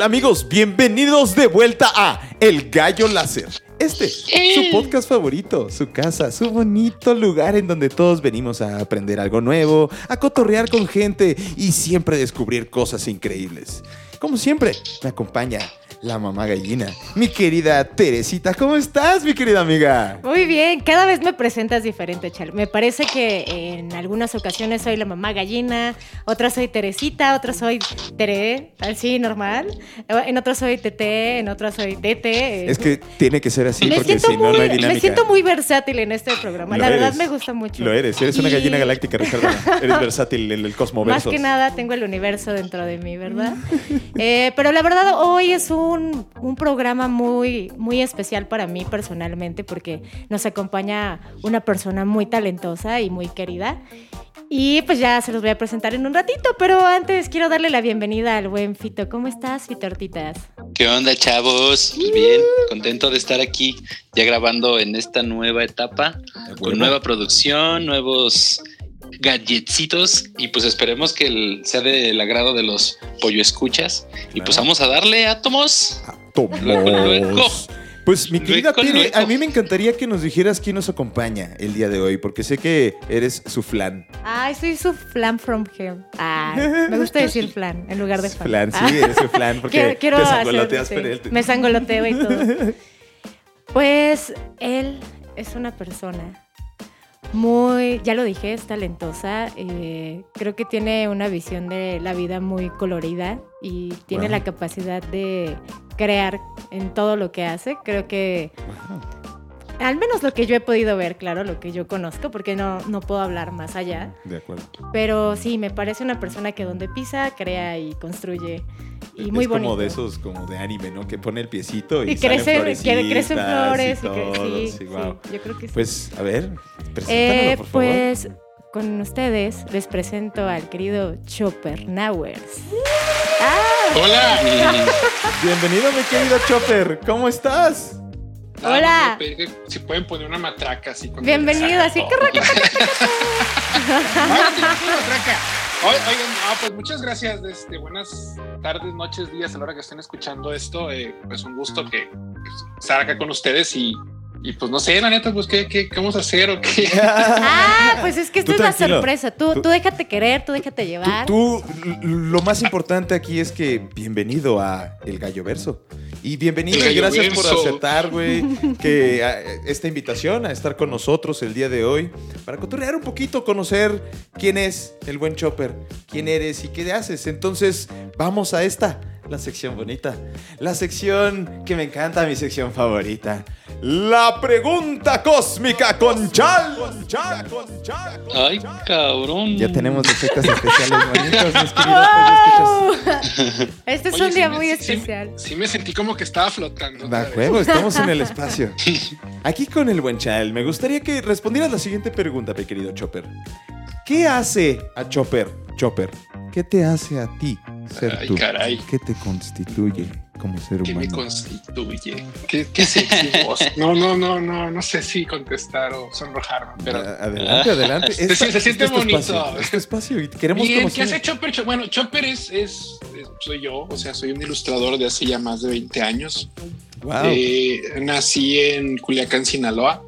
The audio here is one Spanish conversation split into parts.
Hola amigos, bienvenidos de vuelta a El Gallo Láser. Este, su podcast favorito, su casa, su bonito lugar en donde todos venimos a aprender algo nuevo, a cotorrear con gente y siempre descubrir cosas increíbles. Como siempre, me acompaña la mamá gallina, mi querida Teresita. ¿Cómo estás, mi querida amiga? Muy bien, cada vez me presentas diferente, Chal. Me parece que en algunas ocasiones soy la mamá gallina, otras soy Teresita, otras soy Tere, así normal. En otras soy Tete, en otras soy Tete. Es que tiene que ser así me porque siento si no, muy, no hay dinámica. Me siento muy versátil en este programa. Lo la verdad me gusta mucho. Lo eres, eres una gallina galáctica, Ricardo. Eres versátil en el Más cosmoverso. que nada tengo el universo dentro de mí, ¿verdad? Eh, pero la verdad hoy es un, un programa muy, muy especial para mí personalmente porque nos acompaña una persona muy talentosa y muy querida. Y pues ya se los voy a presentar en un ratito, pero antes quiero darle la bienvenida al buen Fito. ¿Cómo estás, Fitortitas? ¿Qué onda, chavos? Bien, contento de estar aquí ya grabando en esta nueva etapa, con nueva producción, nuevos gadgetsitos y pues esperemos que el- sea del agrado de los pollo escuchas y pues vamos a darle átomos. Tomos. Luego, luego. Pues mi querida Luego, luego. a mí me encantaría que nos dijeras quién nos acompaña el día de hoy, porque sé que eres su flan. Ay, soy su flan from hell. Ay, me gusta decir flan en lugar de fan. Flan, sí, Ah. eres su flan, porque Quiero, quiero te hacer, sangoloteas sí, por él. Me sangoloteo y todo. Pues él es una persona muy, ya lo dije, es talentosa. eh, creo que tiene una visión de la vida muy colorida y tiene Wow. la capacidad de crear en todo lo que hace. Creo que, Wow. Al menos lo que yo he podido ver, claro, lo que yo conozco, porque no, no puedo hablar más allá. De acuerdo. Pero sí, me parece una persona que donde pisa, crea y construye. Y muy es bonito. como de esos, como de anime, ¿no? Que pone el piecito y, Y crecen, florecitas flores. y y que- todo, sí, sí, sí, wow. yo creo que sí. Pues, a ver, Eh, por favor. pues con ustedes les presento al querido Chopper Nawers. ¡Ah! Hola. Bienvenido, mi querido Chopper. ¿Cómo estás? Hola. Ah, que Si pueden poner una matraca así. con Bienvenido, así que raca- Oigan, ah, pues muchas gracias. Este, buenas tardes, noches, días a la hora que estén escuchando esto. eh, pues un gusto que pues, estar acá con ustedes y, y pues no sé, la neta, pues qué, qué, qué vamos a hacer o qué. Ah, pues es que esto Tú es la sorpresa. Tú, Tú- tú déjate querer, tú déjate llevar. Tú, tú, lo más importante aquí es que bienvenido a El Gallo Verso. Y bienvenido y gracias por aceptar, güey, que a- esta invitación a estar con nosotros el día de hoy para cotorrear un poquito, conocer quién es el buen Chopper, quién eres y qué haces. Entonces, vamos a esta, la sección bonita, la sección que me encanta, mi sección favorita. La pregunta cósmica con Chal. Con Chal, con Chal. Ay, cabrón. Ya tenemos efectos especiales bonitos, mis queridos. Este es Oye, un día muy especial. Sí, me sentí como que estaba flotando. De juego, estamos en el espacio. Aquí con el buen Chal, me gustaría que respondieras la siguiente pregunta, mi querido Chopper. ¿Qué hace a Chopper? Chopper, ¿qué te hace a ti ser Ay, tú? caray. ¿Qué te constituye como ser ¿Qué me humano? constituye? ¿Qué, qué? No, no, no, no, no sé si contestar o sonrojarme, pero A- Adelante, adelante. Se- se- se siente este bonito. Espacio, este espacio y queremos Bien, ¿qué hace Chopper? Cho- Bueno, Chopper es, es, es- soy yo, o sea, soy un ilustrador de hace ya más de 20 años. Wow. Eh, nací en Culiacán, Sinaloa.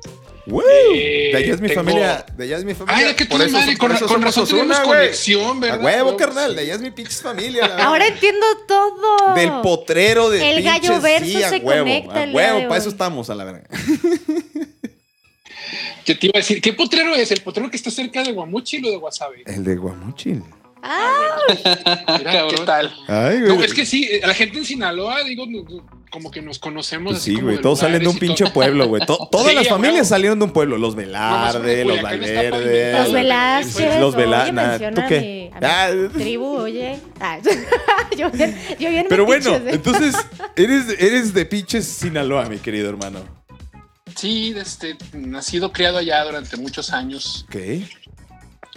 ¡Wow! eh, de allá es mi tengo- familia. De allá es mi familia. Ay, que tú eso, madre, con, con razón tenemos güey. conexión, A ¿verdad? huevo, No, carnal. sí. De allá es mi pinche familia. la verdad. Ahora entiendo todo. Del potrero de El pinches, gallo verso sí, a se huevo, conecta a huevo, para eso estamos a la verga. Yo te iba a decir, ¿qué potrero es? ¿El potrero que está cerca de Guamuchil o de Guasave? El de Guamuchil. Ah, Mira, ¿qué Cabrón. tal? Ay, güey. No, es que sí, eh, la gente en Sinaloa, digo, no- no, como que nos conocemos. Pues así sí, güey, todos salen de un pinche todo. pueblo, güey. To- todas Sí, las a familias salieron de un pueblo. Los Velarde, los Valverde. Los Velázquez. Los Vela- nah, menciona ¿tú a qué? mi- a mi Ah. tribu, oye. Ah, yo bien, yo bien Pero bueno, ¿eh? entonces eres, eres de pinches Sinaloa, mi querido hermano. Sí, este, nacido, criado allá durante muchos años. Ok.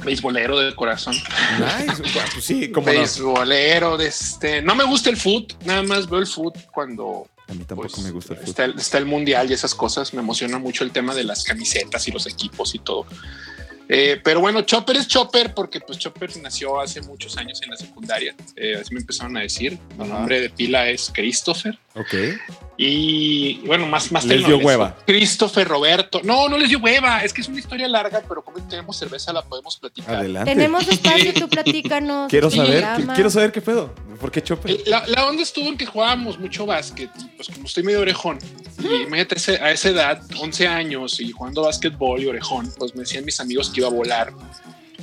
Beisbolero de corazón. Nice. Pues sí, como no. Beisbolero, de este. No me gusta el foot, nada más veo el foot cuando A mí tampoco pues, me gusta el está, el, está el mundial y esas cosas. Me emociona mucho el tema de las camisetas y los equipos y todo. Eh, pero bueno, Chopper es Chopper porque pues Chopper nació hace muchos años en la secundaria. Eh, así me empezaron a decir. Mi Ajá. nombre de pila es Christopher. Ok. Y bueno, más, más Les dio hueva. Christopher Roberto. No, no les dio hueva. Es que es una historia larga, pero como tenemos cerveza, la podemos platicar. Adelante. Tenemos espacio, tú platícanos. Quiero saber, quiero saber qué pedo. ¿Por qué Chopper? El- La, la onda estuvo en que jugábamos mucho básquet pues como estoy medio orejón y imagínate ese- a esa edad, 11 años y jugando básquetbol y orejón, pues me decían mis amigos que iba a volar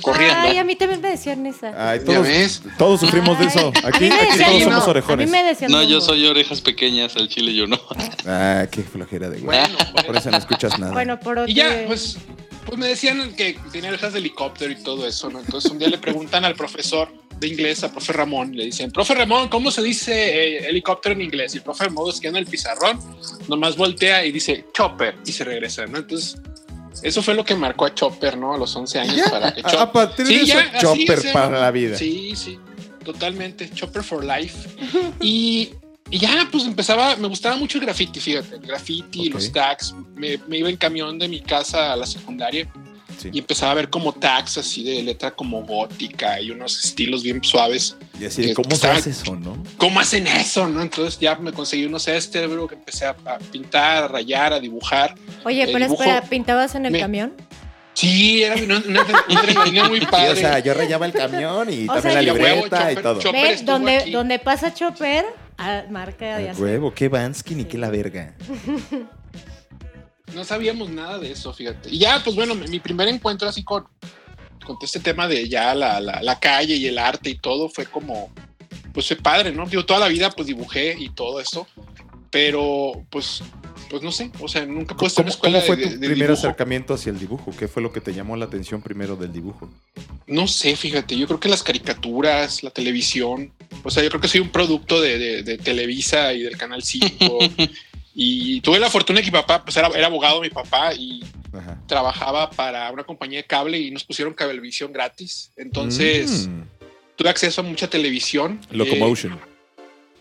corriendo. Ay, a mí también me decían esa. Ay, ¿Ya todos, ves? todos sufrimos de eso. A Aquí, mí me aquí todos no. somos A orejones. mí me decían No, yo soy orejas pequeñas, al chile yo no. Ah, qué flojera de güey. Bueno, Por eso no escuchas nada. Bueno, por otro. y ya, pues, pues me decían que tenía orejas de helicóptero y todo eso, ¿no? Entonces un día le preguntan al profesor de inglés, a profe Ramón, le dicen, profe Ramón, ¿cómo se dice eh, helicóptero en inglés? Y el profe Ramón escribe en el pizarrón, nomás voltea y dice Chopper y se regresa, ¿no? Entonces, eso fue lo que marcó a Chopper, ¿no? A los 11 años Ya, para que Chopper a partir Sí, de eso, ya, así, Chopper o sea, para la vida. Sí, sí, totalmente. Chopper for life. y, y ya, pues empezaba, me gustaba mucho el graffiti, fíjate, el graffiti, Ok. los tags. Me, me iba en camión de mi casa a la secundaria Sí. y empezaba a ver como tags así de letra como gótica y unos estilos bien suaves. Y así, de, que ¿cómo hace eso, no? ¿Cómo hacen eso? ¿no? Entonces ya me conseguí unos este, bro, que empecé a, a pintar, a rayar, a dibujar. Oye, pero dibujo- espera, ¿pintabas en el me- camión? Sí, era una, una, muy Sí, padre. o sea, yo rayaba el camión y O también sea, la y a huevo, libreta y Chopper, todo. Chopper. Donde, donde pasa Chopper, ah, marca de huevo, qué Vansky ni qué la verga. No sabíamos nada de eso, fíjate. Y ya, pues bueno, mi primer encuentro así con, con este tema de ya la, la, la calle y el arte y todo fue como, pues fue padre, ¿no? Digo, toda la vida pues dibujé y todo eso, pero pues, pues no sé, o sea, nunca en ¿Cómo, cómo fue de- tu de- de primer dibujo. acercamiento hacia el dibujo? ¿Qué fue lo que te llamó la atención primero del dibujo? No sé, fíjate, yo creo que las caricaturas, la televisión, o sea, yo creo que soy un producto de, de- de Televisa y del Canal 5. y tuve la fortuna de que mi papá, pues era, era abogado mi papá y Ajá. trabajaba para una compañía de cable y nos pusieron cablevisión gratis. Entonces Mm, tuve acceso a mucha televisión. Locomotion. Eh,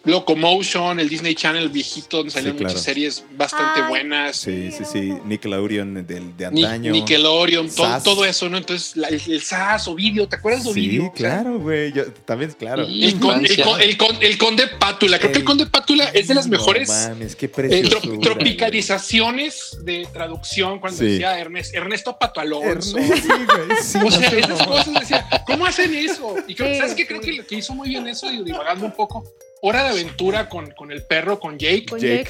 Locomotion, el Disney Channel viejito, donde claro. muchas series bastante Ay. buenas. sí, sí, sí. Nickelodeon del, de Ni- antaño. Nickelodeon, todo, todo eso, ¿no? Entonces, la- el, el SAS, Ovidio, ¿te acuerdas de Sí, Ovidio? Sea, claro, güey. Yo también, claro. El, con- el, con- el con- el conde Pátula, creo que el conde Pátula es de las No mejores mames, qué eh, tropicalizaciones de traducción cuando Sí. decía Ernest- Ernesto Pato Alonso. Ernest, sí, güey, sí, O sea, no, esas no. cosas decía, ¿cómo hacen eso? Y creo, Sí, ¿sabes qué? sí. Creo que lo que hizo muy bien eso, y divagando un poco, Hora de Aventura con, con el perro, con Jake. Con Jake.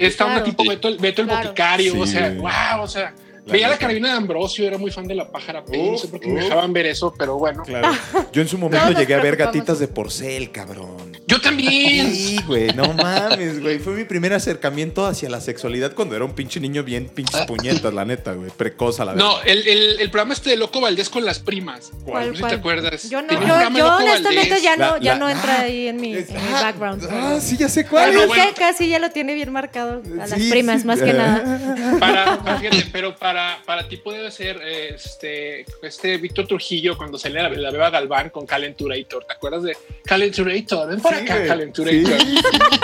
Onda Claro. tipo Beto, el- Beto el Claro. boticario, Sí, o sea, wow, o sea, La veía la carabina de Ambrosio, era muy fan de la pájara Pei, no sé por qué me dejaban ver eso, pero bueno. Claro. Yo en su momento llegué a ver gatitas de porcel, cabrón. Yo también. Sí, güey, no mames, güey. Fue mi primer acercamiento hacia la sexualidad cuando era un pinche niño bien pinches puñetas, la neta, güey. Precoz a la vez. No, el, el, el programa este de Loco Valdés con las primas. ¿Cuál, no sé si cuál? te acuerdas. Yo no, Tenía yo, yo honestamente Valdés. ya no, La- ya la- no entra ah, ahí en mi, en mi ah, background. Ah, sí, ya sé cuál. Es bueno. que casi ya lo tiene bien marcado a las Sí, primas, sí. más que nada. Para, fíjate, pero para, para ti puede ser este, este Víctor Trujillo cuando sale la, la Beba Galván con Calenturator. ¿Te acuerdas de Calenturator? Ven para Sí, acá, güey. Calenturator. Sí,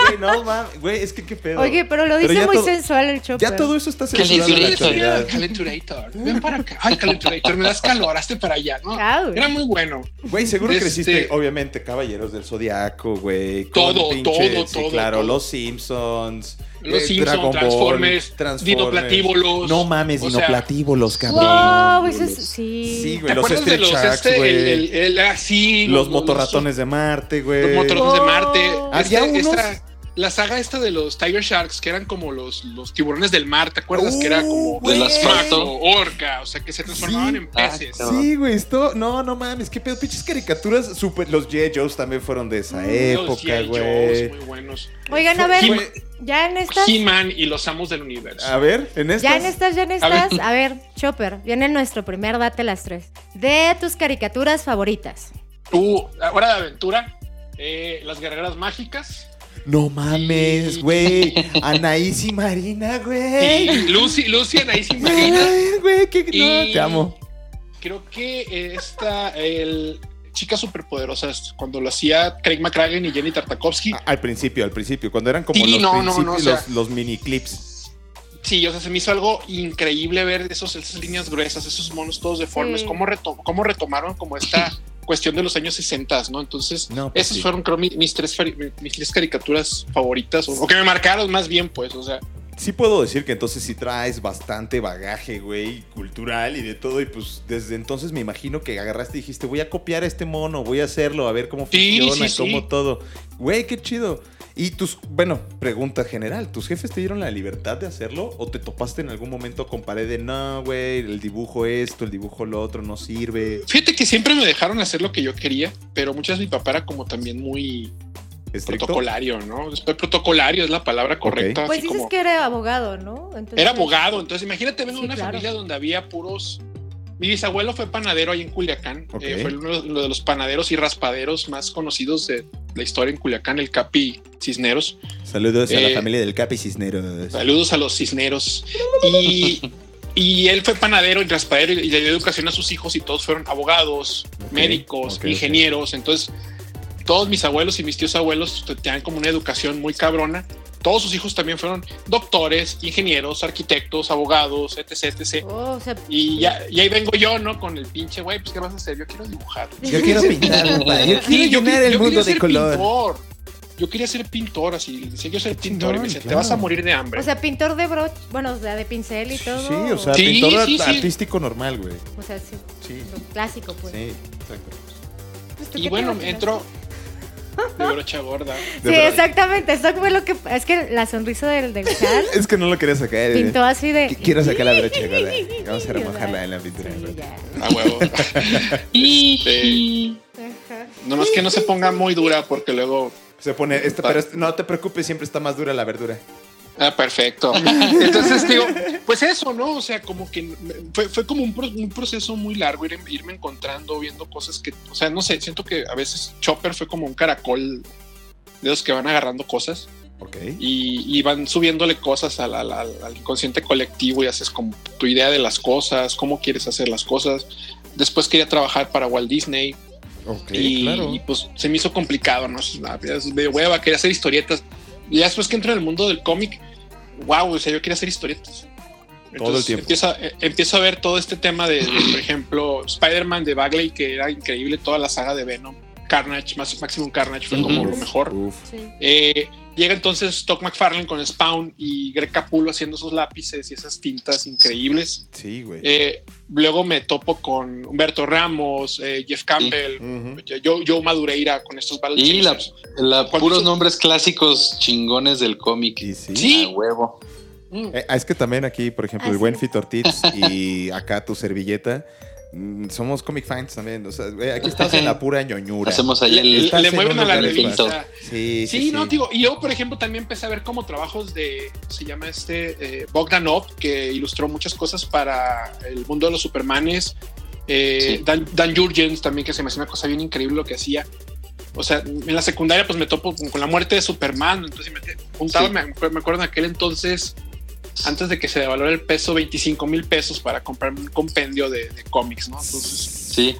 güey, no mames. Güey, es que qué pedo. Oye, pero lo dice muy todo- sensual el Chopper. Ya todo eso está censurado Calenturator. Ven para acá. Ay, Calenturator, me das calor, hazte para allá, ¿no? Au. Era muy bueno. Güey, seguro Este- creciste, obviamente, Caballeros del Zodiaco, güey. Todo, pinches- todo, sí, todo, claro, todo. Los Simpsons. Los eh, Simpsons, Transformers, Transformers. No mames, O sea, cabrón. Wow, ese es, sí. Sí, ¿Te güey, los acuerdas de los, Sharks, este, güey. el, el, el- ah, sí, Los motorratones de Marte, güey. Los motorratones de Marte. Oh. Había Este- unos- esta- la saga esta de los Tiger Sharks, que eran como los, los tiburones del mar, ¿te acuerdas? que era como Uh, güey. Del asfalto. Maco, orca, o sea, que se transformaban Sí. en peces. Ah, Sí, güey, esto. No, no mames, qué pedo. Pinches caricaturas. Super, los G.I. Joes también fueron de esa Los época, güey. Muy buenos. Oigan, a ver, ya en estas, He-Man y los amos del universo. A ver, en estas. ya en estas, ya en A estas. ver. A ver, Chopper, viene nuestro primer date las tres. De tus caricaturas favoritas. Uh, Hora de Aventura, eh, Las Guerreras Mágicas, No mames, güey. Anaís y Marina, güey. Lucy, Lucy, Anaís y Marina. güey, qué no, Y- te amo. Creo que esta, el Chicas Superpoderosas, cuando lo hacía Craig McCracken y Jenny Tartakovsky. A- Al principio, al principio, cuando eran como Sí, los, no, no, principios, no, o sea- los, los mini clips. Sí, o sea, se me hizo algo increíble ver esos, esas líneas gruesas, esos monos todos deformes, Sí. cómo, reto- cómo retomaron como esta cuestión de los años 60, ¿no? Entonces, No, pues esas sí. fueron, creo, mi- mis, tres, mis tres caricaturas favoritas, o, o que me marcaron más bien, pues, o sea, Sí puedo decir que entonces sí traes bastante bagaje, güey, cultural y de todo. Y pues desde entonces me imagino que agarraste y dijiste, voy a copiar a este mono, voy a hacerlo, a ver cómo Sí, funciona, sí, cómo sí. todo. Güey, qué chido. Y tus, bueno, pregunta general, ¿tus jefes te dieron la libertad de hacerlo? ¿O te topaste en algún momento con pared de, no, güey, el dibujo esto, el dibujo lo otro, no sirve? fíjate que siempre me dejaron hacer lo que yo quería, pero muchas veces mi papá era como también muy ¿Estricto? protocolario, ¿no? Protocolario es la palabra correcta. Pues dices como- que era abogado, ¿no? Entonces- Era abogado, entonces imagínate, vengo Sí, una claro. familia donde había puros. Mi bisabuelo fue panadero ahí en Culiacán. Eh, fue uno uno de los panaderos y raspaderos más conocidos de la historia en Culiacán, el Capi Cisneros. Saludos a la Eh, familia del Capi Cisneros. Saludos a los Cisneros. Y, y él fue panadero y raspadero y le dio educación a sus hijos y todos fueron abogados, médicos, ingenieros. Entonces, todos mis abuelos y mis tíos abuelos tenían como una educación muy cabrona. Todos sus hijos también fueron doctores, ingenieros, arquitectos, abogados, etc, etc. Oh, o sea, Y, ya, y ahí vengo yo, ¿no? Con el pinche, güey, pues ¿qué vas a hacer? Yo quiero dibujar. Yo quiero pintar. Yo Sí, quiero yo, llenar qui- el yo mundo quería de ser color. pintor. Yo quería ser pintor, así. Decía, yo ser pintor. y me decía, te claro. vas a morir de hambre. o sea, pintor de broche, bueno, o sea, de pincel y todo. Sí, o sea, Sí, pintor sí, sí. artístico normal, güey. O sea, sí, Sí, clásico, pues. sí, exacto. Pues, ¿tú y te bueno, entró de brocha gorda. De Sí, verdad. exactamente. Eso fue lo que. Es que la sonrisa del, del Char Es que no lo quería sacar. eh. pintó así de. Qu- Quiero sacar la brocha gorda. Vamos a remojarla en la pintura. sí. A huevo. Este, nomás que no se ponga muy dura porque luego. Se pone, esta, pero no te preocupes, siempre está más dura la verdura. Ah, perfecto. Entonces, digo, pues eso, ¿no? O sea, como que fue, fue como un, pro- un proceso muy largo ir, irme encontrando, viendo cosas que, o sea, no sé, siento que a veces Chopper fue como un caracol de los que van agarrando cosas y, y van subiéndole cosas al, al- al- inconsciente colectivo y haces como tu idea de las cosas, cómo quieres hacer las cosas. Después quería trabajar para Walt Disney Ok, y, claro. y, pues se me hizo complicado, ¿no? Es medio hueva, quería hacer historietas. Y después que entro en el mundo del cómic, wow, o sea, yo quería hacer historietas. Todo el tiempo. Empiezo, a- eh, empiezo a ver todo este tema de, de, por ejemplo, Spider-Man de Bagley, que era increíble, toda la saga de Venom. Carnage, más, Maximum Carnage fue como lo mejor. Uf. Sí. Eh, llega entonces Todd McFarlane con Spawn y Greg Capullo haciendo esos lápices y esas tintas increíbles. Sí, güey. Eh, luego me topo con Humberto Ramos, eh, Jeff Campbell, yo, yo Madureira con estos Battle Y la, la- ¿Cuál puros nombres clásicos chingones del cómic. Y sí. Sí. A huevo. Mm. Eh, es que también aquí, por ejemplo, Ah, el sí. buen Fit Ortiz y acá tu servilleta. Mm, Somos comic fans también. O sea, güey, aquí estás en la pura ñoñura. Hacemos ahí Le, el. Estás le en mueven a la revista. Sí, sí, Sí, no, digo, y yo, por ejemplo, también empecé a ver como trabajos de, se llama este, eh, Bogdanov, que ilustró muchas cosas para el mundo de los Supermanes. Eh, Sí. Dan, Dan Jurgens también, que se me hace una cosa bien increíble lo que hacía. O sea, en la secundaria pues me topo con, con la muerte de Superman, entonces me juntaba, Sí. me, me acuerdo en aquel entonces, antes de que se devaluara el peso, 25 mil pesos para comprarme un compendio de, de cómics, ¿no? Entonces Sí.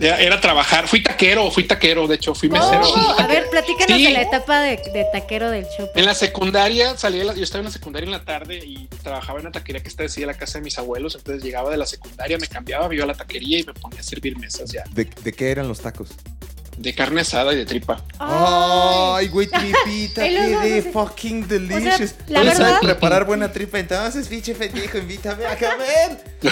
Era, era trabajar, fui taquero, fui taquero, de hecho, fui mesero. Oh, a ver, platícanos Sí. de la etapa de, de taquero del show. En la secundaria, salí yo estaba en la secundaria en la tarde y trabajaba en una taquería que está decía la casa de mis abuelos. Entonces llegaba de la secundaria, me cambiaba, me iba a la taquería y me ponía a servir mesas ya ¿De, de qué eran los tacos? De carne asada y de tripa. Ay, güey, tripita, qué de fucking delicious. la ¿Tú verdad- sabes preparar buena tripa? Entonces, pinche pendejo, invítame a comer.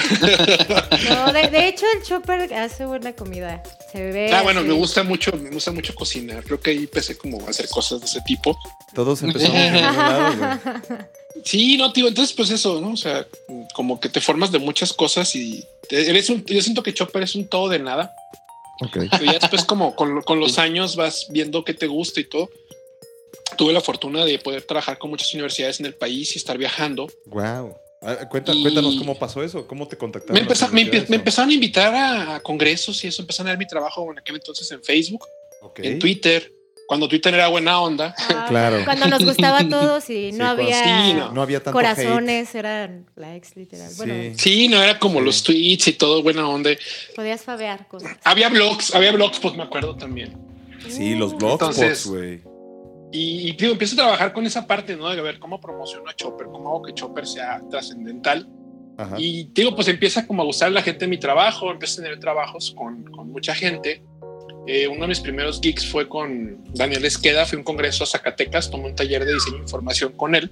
No, de, de hecho, el Chopper hace buena comida. Se ve. Ah, bueno, me gusta mucho, me gusta mucho cocinar. Creo que ahí empecé como a hacer cosas de ese tipo. Todos empezamos en un lado, güey. Sí, no, tío, entonces pues eso, ¿no? O sea, como que te formas de muchas cosas y eres un, yo siento que Chopper es un todo de nada. Ok. Pero ya después como con, con los años vas viendo qué te gusta y todo. Tuve la fortuna de poder trabajar con muchas universidades en el país y estar viajando. Wow. Cuenta- Cuéntanos cómo pasó eso, cómo te contactaron. Me, empeza- me, empe- me empezaron a invitar a, a congresos y eso empezaron a ver mi trabajo en aquel entonces en Facebook, Ok. en Twitter. Cuando Twitter era buena onda. Ah, Claro. Cuando nos gustaba a todos y no Sí, cuando- había Sí, no. No había tanto corazones, eran likes literal. hate. Bueno, Sí. Sí, no era como Sí. los tweets y todo buena onda. podías fabear cosas. Había blogs, había blogs, pues me acuerdo también. Sí, los blogspots, Entonces- güey. Y, y, digo, empiezo a trabajar con esa parte, ¿no? De ver cómo promociono a Chopper, cómo hago que Chopper sea trascendental. Ajá. Y digo, pues empieza como a gustar la gente mi trabajo, empiezo a tener trabajos con, con mucha gente. Eh, uno de mis primeros gigs fue con Daniel Esqueda, fui a un congreso a Zacatecas, tomé un taller de diseño e información con él.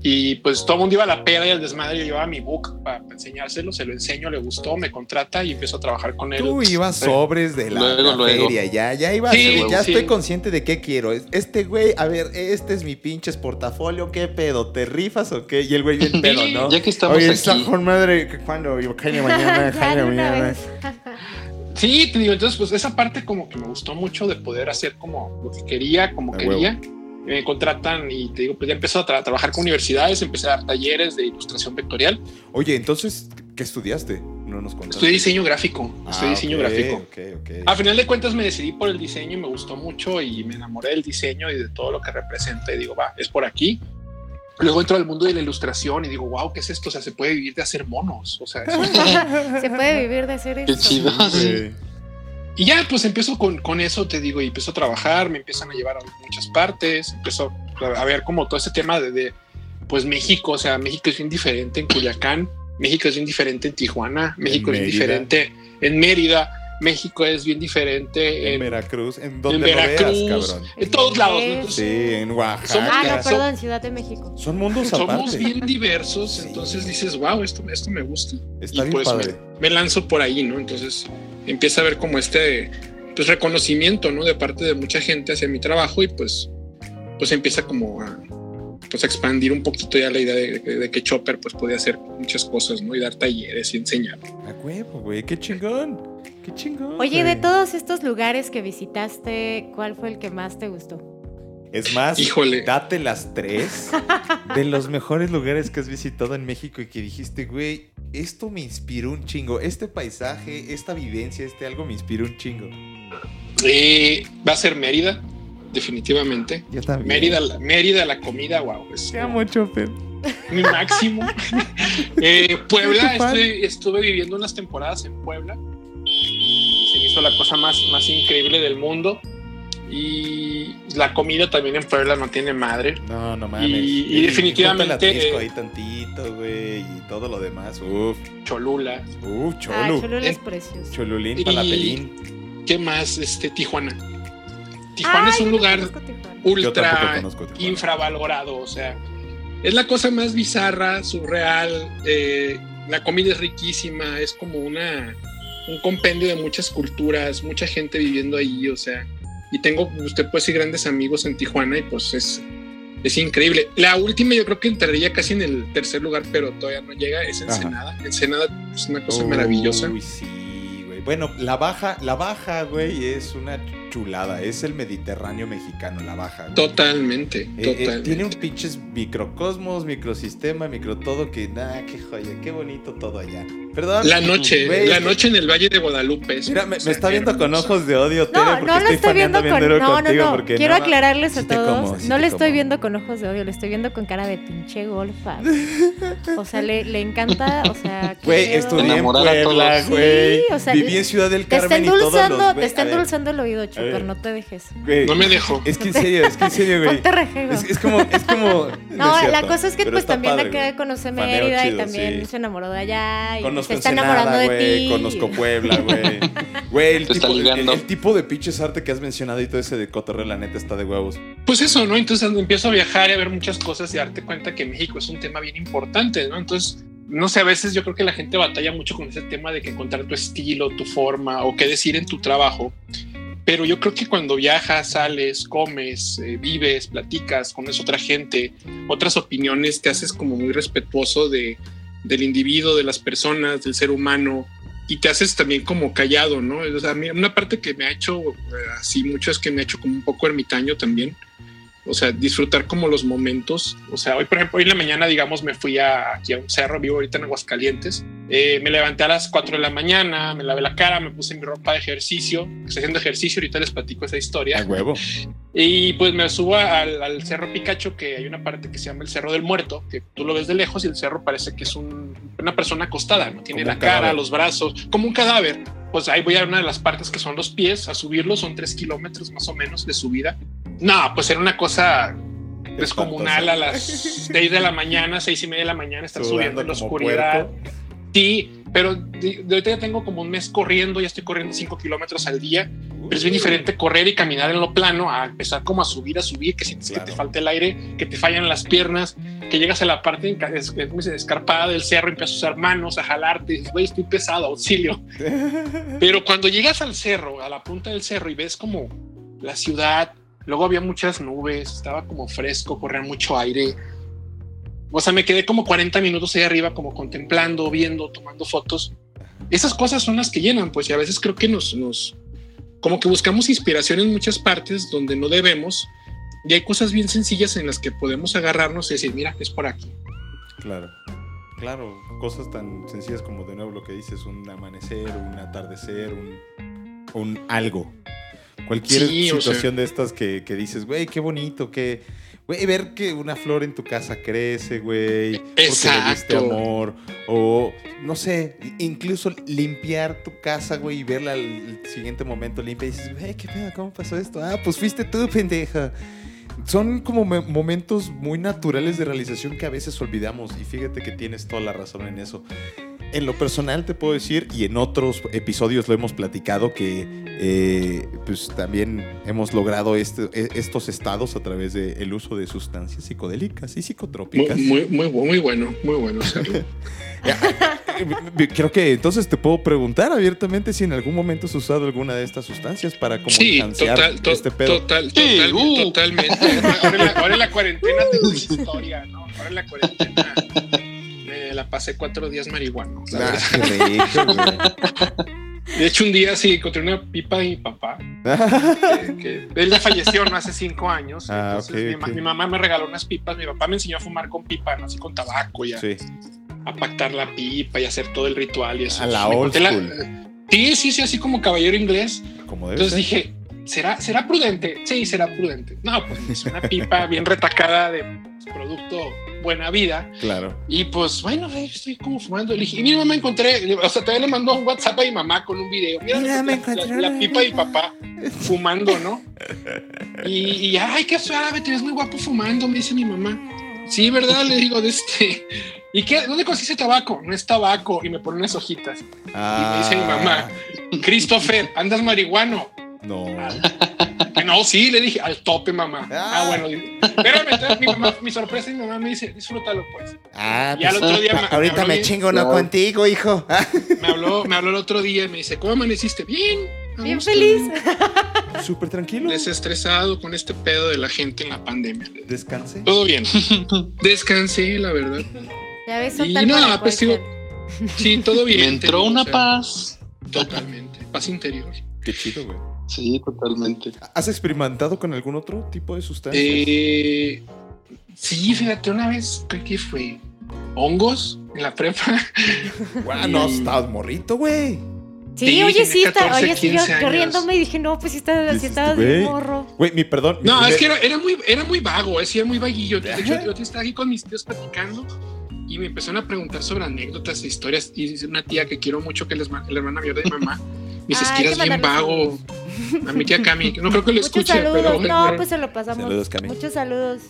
Y pues todo el mundo iba a la peda y al desmadre, yo llevaba mi book para enseñárselo, se lo enseño, le gustó, me contrata y empiezo a trabajar con él. Tú ibas sobres de la, Luego, la luego. feria, ya, ya ibas, Sí, eh, ya sí. estoy consciente de qué quiero. Es- Este güey, a ver, este es mi pinches portafolio, ¿qué pedo? ¿Te rifas o qué? Y el güey bien pedo, ¿no? Ya que estamos Oye, aquí. está con madre, ¿cuándo? Yo caña mañana, mañana. Sí, te digo, entonces pues esa parte como que me gustó mucho de poder hacer como lo que quería, como A quería. Me contratan y te digo, pues ya empezó a tra- trabajar con universidades, empecé a dar talleres de ilustración vectorial. Oye, entonces, ¿qué estudiaste? No nos contaste. Estudié diseño gráfico, estudié Ah, diseño ok, gráfico. Ok, ok. A final de cuentas me decidí por el diseño y me gustó mucho y me enamoré del diseño y de todo lo que representa y digo, va, es por aquí. Luego entro al mundo de la ilustración y digo, wow, ¿qué es esto? O sea, se puede vivir de hacer monos. O sea, eso Se puede vivir de hacer Qué eso. chido. sí. Y ya, pues empiezo con, con eso, te digo, y empiezo a trabajar, me empiezan a llevar a muchas partes, empiezo a ver como todo ese tema de, de, pues México, o sea, México es bien diferente en Culiacán, México es bien diferente en Tijuana, México es bien diferente en Mérida, México es bien diferente En en, Veracruz, en en donde lo Veracruz, veas, cabrón. en todos lados. ¿no? Sí, Entonces, Sí, en Oaxaca. Somos- Ah, no, Son- perdón, Ciudad de México. Son mundos somos aparte. bien diversos, Sí. entonces dices, wow, esto, esto me gusta. Está y bien pues padre. Me, me lanzo por ahí, ¿no? Entonces empieza a ver como este pues, reconocimiento, ¿no? De parte de mucha gente hacia mi trabajo y pues, pues empieza como a, pues, a expandir un poquito ya la idea de, de que Chopper pues podía hacer muchas cosas, ¿no? Y dar talleres y enseñar. A huevo, güey. Qué chingón. Qué chingón. Oye, de todos estos lugares que visitaste, ¿cuál fue el que más te gustó? Es más, Híjole. date las tres de los mejores lugares que has visitado en México y que dijiste, güey, esto me inspiró un chingo. Este paisaje, esta vivencia, este algo me inspiró un chingo. Eh, va a ser Mérida, definitivamente. Yo también. Mérida, la- Mérida, la comida, wow, es Te amo, mi máximo. Eh, Puebla, fan. estuve, viviendo unas temporadas en Puebla hizo la cosa más, más increíble del mundo. Y la comida también en Puebla no tiene madre. No, no mames. Y- y definitivamente, ponte la Atlisco eh, ahí tantito, güey, y todo lo demás. Uf, Cholula. uf, Ah, cholo. Cholula es Eh, precioso. Cholulín, Y- palapelín. ¿Qué más? Este, Tijuana. Tijuana es un lugar Tijuana. Ultra infravalorado. O sea, es la cosa más bizarra, surreal. eh, la comida es riquísima. Es como una un compendio de muchas culturas, mucha gente viviendo ahí. O sea, y tengo, usted puede decir, grandes amigos en Tijuana y pues es, es increíble. La última, yo creo que entraría casi en el tercer lugar, pero todavía no llega. Es Ajá. Ensenada. Ensenada es una cosa maravillosa. Uy, sí, güey. Bueno, la baja, la baja, güey, es una chulada. Es el Mediterráneo mexicano, la baja. güey. Totalmente, Eh, eh, totalmente. tiene un pinches microcosmos, microsistema, micro todo que nada, qué joya, qué bonito todo allá. Perdón. La noche, Güey, la noche en el Valle de Guadalupe. Mira, me, está viendo con ojos de odio, Tere, No, porque no lo estoy viendo con. No, no, no. porque Quiero no, aclararles a te todos. como, sí no te le estoy viendo con ojos de odio, le estoy viendo con cara de pinche golfa. O sea, le, le encanta, o sea. Güey, estudié en Puebla, güey. Sí, o sea, Viví en Ciudad del Te está Carmen y todos endulzando, los... te está endulzando el oído, ver. Chopper, no te dejes. güey, No me dejo. Es que en serio, es que en serio, güey. Ponte rejego. Es, es como, es como... No, es la cosa es que pues también padre, acá güey. conoce Mérida y también sí. se enamoró de allá y Conozco se está Ensenada, enamorando de güey, ti. Conozco Puebla, güey. Güey, el, tipo, el tipo de pinches arte que has mencionado y todo ese de cotorreo, la neta, está de huevos. Pues eso, ¿no? Entonces empiezo a viajar y a ver muchas cosas y darte cuenta que México es un tema bien importante, ¿no? Entonces, no sé, a veces yo creo que la gente batalla mucho con ese tema de que encontrar tu estilo, tu forma o qué decir en tu trabajo. Pero yo creo que cuando viajas, sales, comes, eh, vives, platicas, conoces otra gente, otras opiniones, te haces como muy respetuoso de, del individuo, de las personas, del ser humano y te haces también como callado, ¿no? O sea, una parte que me ha hecho eh, así mucho es que me ha hecho como un poco ermitaño también. O sea, disfrutar como los momentos. O sea, hoy, por ejemplo, hoy en la mañana, digamos, me fui a, aquí a un cerro, vivo ahorita en Aguascalientes. Eh, me levanté a las 4 de la mañana, me lavé la cara, me puse mi ropa de ejercicio. Estoy haciendo ejercicio, ahorita les platico esa historia. A huevo. Y pues me subo al, al, cerro Picacho, que hay una parte que se llama el Cerro del Muerto, que tú lo ves de lejos y el cerro parece que es un, una persona acostada, ¿no? Tiene la cara, los brazos, como un cadáver. Pues ahí voy a una de las partes que son los pies, a subirlo, son tres kilómetros más o menos de subida. No, pues era una cosa descomunal a las seis de la mañana, seis y media de la mañana, estar subiendo en la oscuridad. Sí, pero de, de, ahorita ya tengo como un mes corriendo, ya estoy corriendo 5 kilómetros al día, pero es bien diferente correr y caminar en lo plano a empezar como a subir, a subir, que sientes claro. que te falta el aire, que te fallan las piernas, que llegas a la parte escarpada del cerro empiezas a usar manos, a jalarte, dices, güey, estoy pesado, auxilio. pero cuando llegas al cerro, a la punta del cerro y ves como la ciudad, luego había muchas nubes, estaba como fresco, corría mucho aire o sea, me quedé como 40 minutos ahí arriba, como contemplando, viendo, tomando fotos. Esas cosas son las que llenan, pues, y a veces creo que nos, nos, como que buscamos inspiración en muchas partes donde no debemos, y hay cosas bien sencillas en las que podemos agarrarnos y decir, mira, es por aquí. Claro, claro, cosas tan sencillas como de nuevo lo que dices, un amanecer, un atardecer, un, un algo. Cualquier sí, situación o sea, de estas que, que dices, güey, qué bonito, qué Güey, ver que una flor en tu casa crece, güey. Exacto. Porque le diste amor. O, no sé, incluso limpiar tu casa, güey, y verla al siguiente momento limpia y dices, güey, ¿qué pedo? ¿Cómo pasó esto? Ah, pues fuiste tú, pendeja. Son como momentos muy naturales de realización que a veces olvidamos. Y fíjate que tienes toda la razón en eso. En lo personal te puedo decir, y en otros episodios lo hemos platicado, que eh, pues también hemos logrado este, estos estados a través del el uso de sustancias psicodélicas y psicotrópicas. Muy, muy, muy bueno, muy bueno. Creo que entonces te puedo preguntar abiertamente si en algún momento has usado alguna de estas sustancias para como sí, total, to este pedo. Total, total, uh. totalmente. Ahora en, la, ahora en la cuarentena tengo historia, ¿no? Ahora en la cuarentena la pasé cuatro días marihuano. Ah, de hecho, un día sí encontré una pipa de mi papá. que, que él ya falleció ¿no? hace cinco años. Ah, entonces, okay, mi, okay. mi, mamá me regaló unas pipas. Mi papá me enseñó a fumar con pipa, ¿no? así con tabaco y a, sí. a, pactar la pipa y hacer todo el ritual y eso. A la old school. La, sí, sí, sí, así como caballero inglés. Como Entonces ser. dije, ¿será, ¿será prudente? Sí, será prudente. No, pues es una pipa bien retacada de producto buena vida. Claro. Y pues, bueno, estoy como fumando. Y mi mamá encontré, o sea, todavía le mandó un WhatsApp a mi mamá con un video. Mira, Mira me la, la, la, pipa de mi papá fumando, ¿no? Y, y, ay, qué suave, te ves muy guapo fumando, me dice mi mamá. Sí, ¿verdad? Le digo, de este. ¿Y qué? ¿Dónde consiste tabaco? No es tabaco. Y me pone unas hojitas. Ah. Y me dice mi mamá, Christopher, andas marihuano. No. Ah, no, sí, le dije, al tope, mamá. Ah, ah bueno. Entonces mi, mamá, mi sorpresa, mi mamá me dice, disfrútalo, pues. Ah, y al pues, otro día me, ahorita me, me chingo no contigo, hijo. Me habló, me habló el otro día y me dice, ¿cómo amaneciste? Bien. Bien feliz. Súper tranquilo. Desestresado con este pedo de la gente en la pandemia. Descansé. Todo bien. Descansé, la verdad. Ya ves, y nada, pues digo, sí, todo bien. Me entró una o sea, paz. Totalmente. Paz interior. Qué chido, güey. Sí, totalmente. ¿Has experimentado con algún otro tipo de sustancia? Eh, sí, fíjate, una vez, creo que fue hongos en la prepa. Wow, no, estabas morrito, güey. Sí, sí, oye, sí, está, oye, sí, yo corriéndome y dije, no, pues sí, está, sí estabas de morro. Güey, mi perdón. No, mi es que era, era, muy, era muy vago, es, era muy vaguillo. De hecho, yo estaba aquí con mis tíos platicando y me empezaron a preguntar sobre anécdotas e historias. Y dice una tía que quiero mucho, que es la hermana mayor de mi mamá. Mis esquiras bien vago. A mi tía Cami, no creo que lo escuche, pero. No, pues se lo pasamos. Saludos, Cami. Muchos saludos.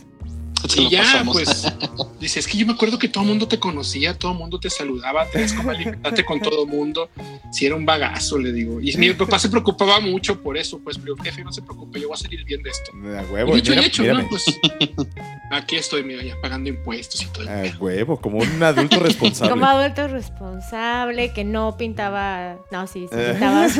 Sí, y ya, pasamos. pues, dice, es que yo me acuerdo que todo el mundo te conocía, todo el mundo te saludaba, tenías como alimentarte con todo el mundo. Si era un bagazo, le digo. Y mi papá se preocupaba mucho por eso, pues, pero jefe, no se preocupe, yo voy a salir bien de esto. A huevo, y dicho mira, y hecho, mírame. ¿no? Pues, aquí estoy, mira, ya pagando impuestos y todo. A huevo, como un adulto responsable. Como adulto responsable, que no pintaba. No, sí, sí pintabas.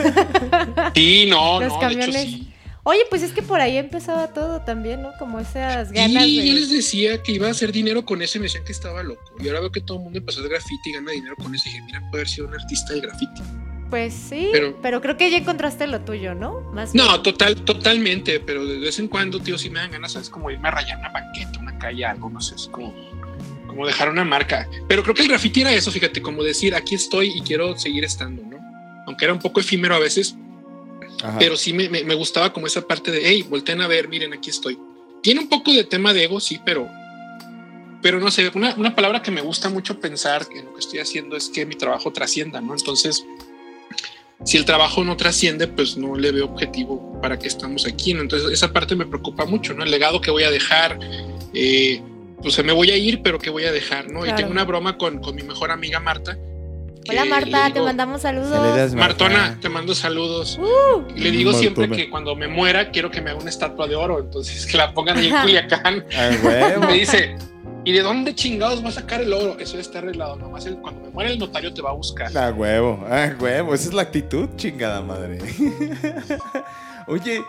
Sí, no, Los no, camiones. de hecho sí. Oye, pues es que por ahí empezaba todo también, ¿no? Como esas ganas de. yo les decía que iba a hacer dinero con eso y me decían que estaba loco. Y ahora veo que todo el mundo empezó a hacer graffiti y gana dinero con eso. Y dije, mira, puede haber sido un artista del graffiti. Pues sí, pero, Pero- creo que ya encontraste lo tuyo, ¿no? Más No, total, totalmente, pero de vez en cuando, tío, sí me dan ganas, ¿sabes? Como irme a rayar una banqueta, una calle, algo, no sé, es como, como dejar una marca. Pero creo que el graffiti era eso, fíjate, como decir, aquí estoy y quiero seguir estando, ¿no? Aunque era un poco efímero a veces, Ajá. pero sí me, me- me gustaba como esa parte de, hey, volteen a ver, miren, aquí estoy. Tiene un poco de tema de ego, sí, pero, pero no sé, una, una palabra que me gusta mucho pensar en lo que estoy haciendo es que mi trabajo trascienda, ¿no? Entonces, si el trabajo no trasciende, pues no le veo objetivo para que estamos aquí, ¿no? Entonces, esa parte me preocupa mucho, ¿no? El legado que voy a dejar, eh, pues se me voy a ir, pero que voy a dejar, ¿no? Y tengo una broma con, con mi mejor amiga Marta. Hola Marta, te mandamos saludos. Martona, te mando saludos. Uh. Y le digo siempre que cuando me muera quiero que me haga una estatua de oro, entonces que la pongan ahí en Culiacán. Me dice, ¿y de dónde chingados va a sacar el oro? Eso ya está arreglado, nomás el- cuando me muera el notario te va a buscar. Ah, huevo, ah, huevo. Esa es la actitud, chingada madre. Oye,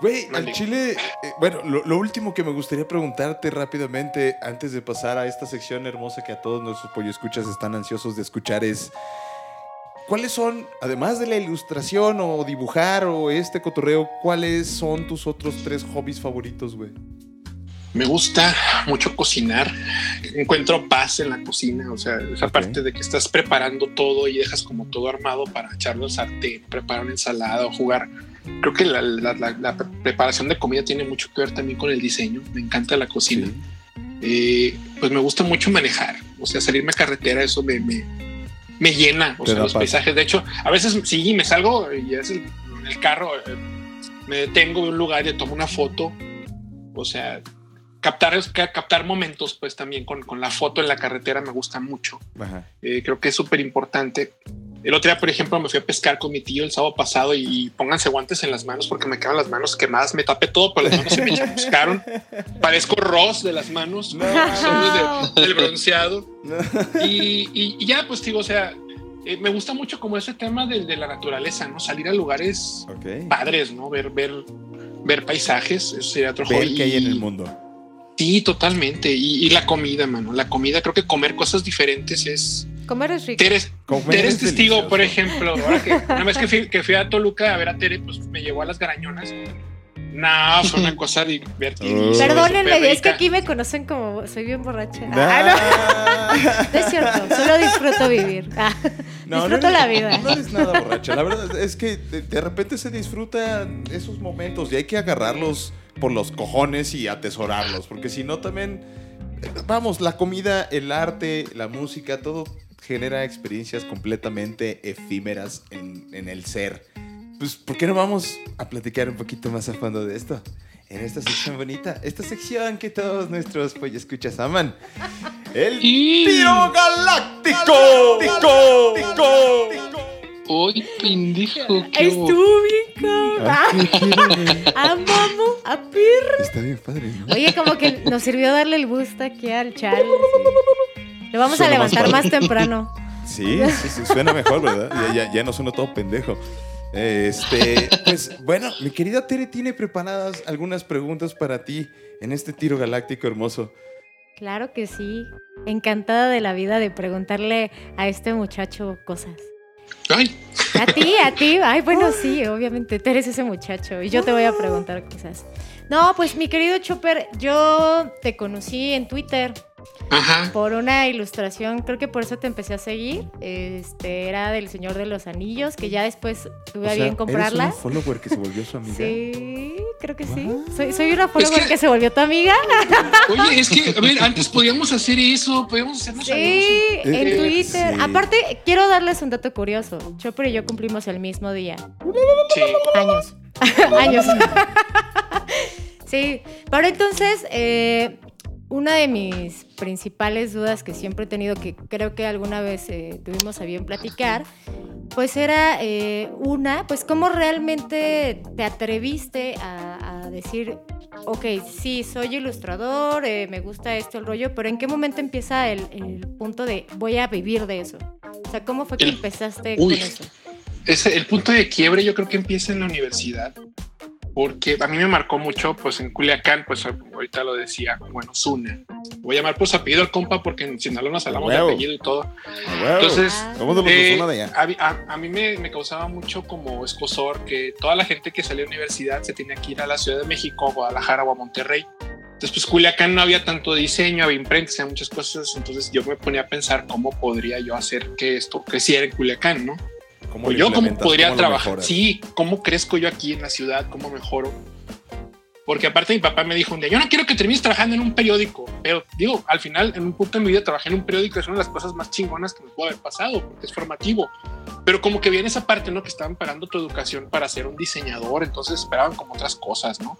güey, al chile. eh, bueno, lo, lo último que me gustaría preguntarte rápidamente, antes de pasar a esta sección hermosa que a todos nuestros pollo escuchas están ansiosos de escuchar, es. ¿Cuáles son, además de la ilustración o dibujar o este cotorreo, cuáles son tus otros tres hobbies favoritos, güey? Me gusta mucho cocinar. Encuentro paz en la cocina. O sea, esa Ok. parte de que estás preparando todo y dejas como todo armado para echarlo al sartén, preparar una ensalada o jugar. Creo que la, la- la- la pre- preparación de comida tiene mucho que ver también con el diseño. Me encanta la cocina. Eh, pues me gusta mucho manejar. O sea, salirme a carretera, eso me, me, me llena. O Te sea, los paz. paisajes. De hecho, a veces sí, me salgo y es el, el carro, eh, me detengo en un lugar y tomo una foto. O sea, captar, ca- captar momentos, pues también con, con la foto en la carretera me gusta mucho. Eh, creo que es súper importante. El otro día, por ejemplo, me fui a pescar con mi tío el sábado pasado y, pónganse guantes en las manos porque me quedan las manos quemadas. Me tapé todo, pero las manos se me chamuscaron. Parezco Ross de las manos, No. de- del bronceado. Y, y- y ya, pues digo, o sea, eh, me gusta mucho como ese tema del de la naturaleza, ¿no? Salir a lugares Ok. padres, ¿no? Ver, ver, ver paisajes, eso sería otro Ver hobby. qué hay en el mundo. Sí, totalmente. Y, y la comida, mano. La comida, creo que comer cosas diferentes es. Comer es rico. Tere, Comer Tere es es testigo, delicioso. por ejemplo. Ahora que una vez que fui, que fui a Toluca a ver a Tere, pues me llevó a las garañonas. No, fue una cosa divertidísima. Oh. Perdónenme, es que aquí me conocen como soy bien borracha. Ah, Ah. no, no es cierto, solo disfruto vivir. Ah, disfruto eres- la vida. No eres nada borracha. La verdad es que de, de repente se disfrutan esos momentos y hay que agarrarlos por los cojones y atesorarlos. Porque si no, también. Vamos, la comida, el arte, la música, todo genera experiencias completamente efímeras en, en el ser. Pues, ¿por qué no vamos a platicar un poquito más a fondo de esto? En esta sección bonita, esta sección que todos nuestros escuchas aman. El Tiro Galáctico. Tico, ¡Uy, pendejo! qué Estuvo bien cabrón. A mamo, a pirro. Está bien padre, ¿no? Oye, como que nos sirvió darle el boost aquí al chat. Lo vamos a Suena levantar más temprano. Sí, sí, sí, suena mejor, ¿verdad? Ya, ya, ya no suena todo pendejo. Este, pues bueno, mi querida Tere tiene preparadas algunas preguntas para ti en este tiro galáctico hermoso. Claro que sí. Encantada de la vida de preguntarle a este muchacho cosas. Ay, A ti, a ti. Ay, bueno, sí, obviamente. Tú eres ese muchacho y yo te voy a preguntar cosas. No, pues mi querido Chopper, yo te conocí en Twitter ajá. por una ilustración, creo que por eso te empecé a seguir. Este era del Señor de los Anillos, que ya después tuve O a sea, bien comprarla. ¿Eres un follower que se volvió su amiga? Sí, creo que sí. Soy, soy una follower que- que... se volvió tu amiga. Oye, es que, a ver, antes podíamos hacer eso, podíamos hacernos Sí, en Eh, Twitter. sí. Aparte, quiero darles un dato curioso. Chopper y yo cumplimos el mismo día. Sí. Años. Años. sí, pero entonces, eh, una de mis principales dudas que siempre he tenido, que creo que alguna vez eh, tuvimos a bien platicar, pues era eh, una, pues cómo realmente te atreviste a, a decir, ok, sí, soy ilustrador, eh, me gusta esto, el rollo, pero ¿en qué momento empieza el, el punto de voy a vivir de eso? O sea, ¿cómo fue que El- empezaste Uy. con eso? Ese, el punto de quiebre yo creo que empieza en la universidad, porque a mí me marcó mucho, pues en Culiacán, pues ahorita lo decía, bueno, Zuna. voy a llamar por su apellido al compa porque en Sinaloa nos hablamos de apellido y todo. Huevo. Entonces, eh, a, a- a mí me, me causaba mucho como escosor que toda la gente que salía de universidad se tenía que ir a la Ciudad de México, a Guadalajara o a Monterrey. Entonces, pues Culiacán no había tanto diseño, había imprentas, había muchas cosas. Entonces yo me ponía a pensar cómo podría yo hacer que esto creciera en Culiacán, ¿no? ¿Cómo lo yo cómo podría ¿Cómo trabajar. Sí, cómo crezco yo aquí en la ciudad, cómo mejoro. Porque aparte mi papá me dijo un día, yo no quiero que termines trabajando en un periódico, pero digo, al final en un punto de mi vida trabajé en un periódico, es una de las cosas más chingonas que me puede haber pasado, porque es formativo. Pero como que viene esa parte, ¿no? Que estaban parando tu educación para ser un diseñador, entonces esperaban como otras cosas, ¿no?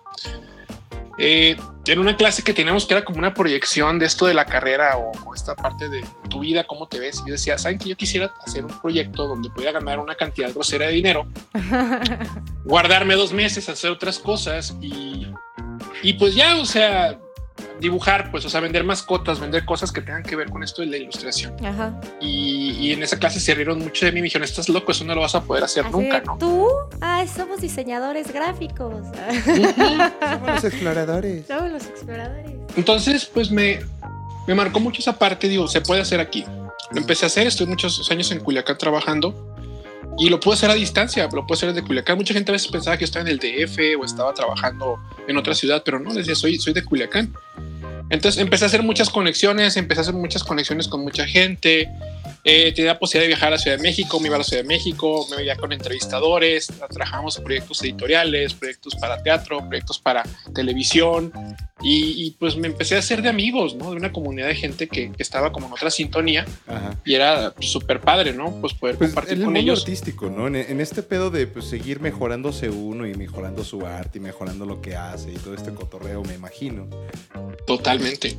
Eh, en una clase que teníamos que era como una proyección de esto de la carrera o, o esta parte de tu vida, cómo te ves. Y yo decía, ¿saben que yo quisiera hacer un proyecto donde pudiera ganar una cantidad grosera de dinero, guardarme dos meses, hacer otras cosas y, y pues ya, o sea, dibujar, pues, o sea, vender mascotas, vender cosas que tengan que ver con esto de la ilustración. Ajá. Y, y en esa clase se rieron mucho de mí, me dijeron, estás loco, eso no lo vas a poder hacer Así nunca, ¿no? ¿Tú? Ay, somos diseñadores gráficos. Somos los exploradores. somos los exploradores. Entonces, pues me, me marcó mucho esa parte, digo, se puede hacer aquí. Lo empecé a hacer, estoy muchos años en Culiacán trabajando y lo puedo hacer a distancia, lo puedo hacer desde Culiacán. Mucha gente a veces pensaba que estaba en el DF o estaba trabajando en otra ciudad, pero no, decía, soy, soy de Culiacán. Entonces empecé a hacer muchas conexiones, empecé a hacer muchas conexiones con mucha gente. Eh, tenía la posibilidad de viajar a la Ciudad de México, me iba a la Ciudad de México, me veía con entrevistadores, trabajamos proyectos editoriales, proyectos para teatro, proyectos para televisión y, y, pues me empecé a hacer de amigos, ¿no? De una comunidad de gente que, que estaba como en otra sintonía Ajá. y era súper padre, ¿no? Pues poder Pues compartir el con mundo ellos. artístico, ¿no? En, en este pedo de pues, seguir mejorándose uno y mejorando su arte y mejorando lo que hace y todo este cotorreo, me imagino. Totalmente.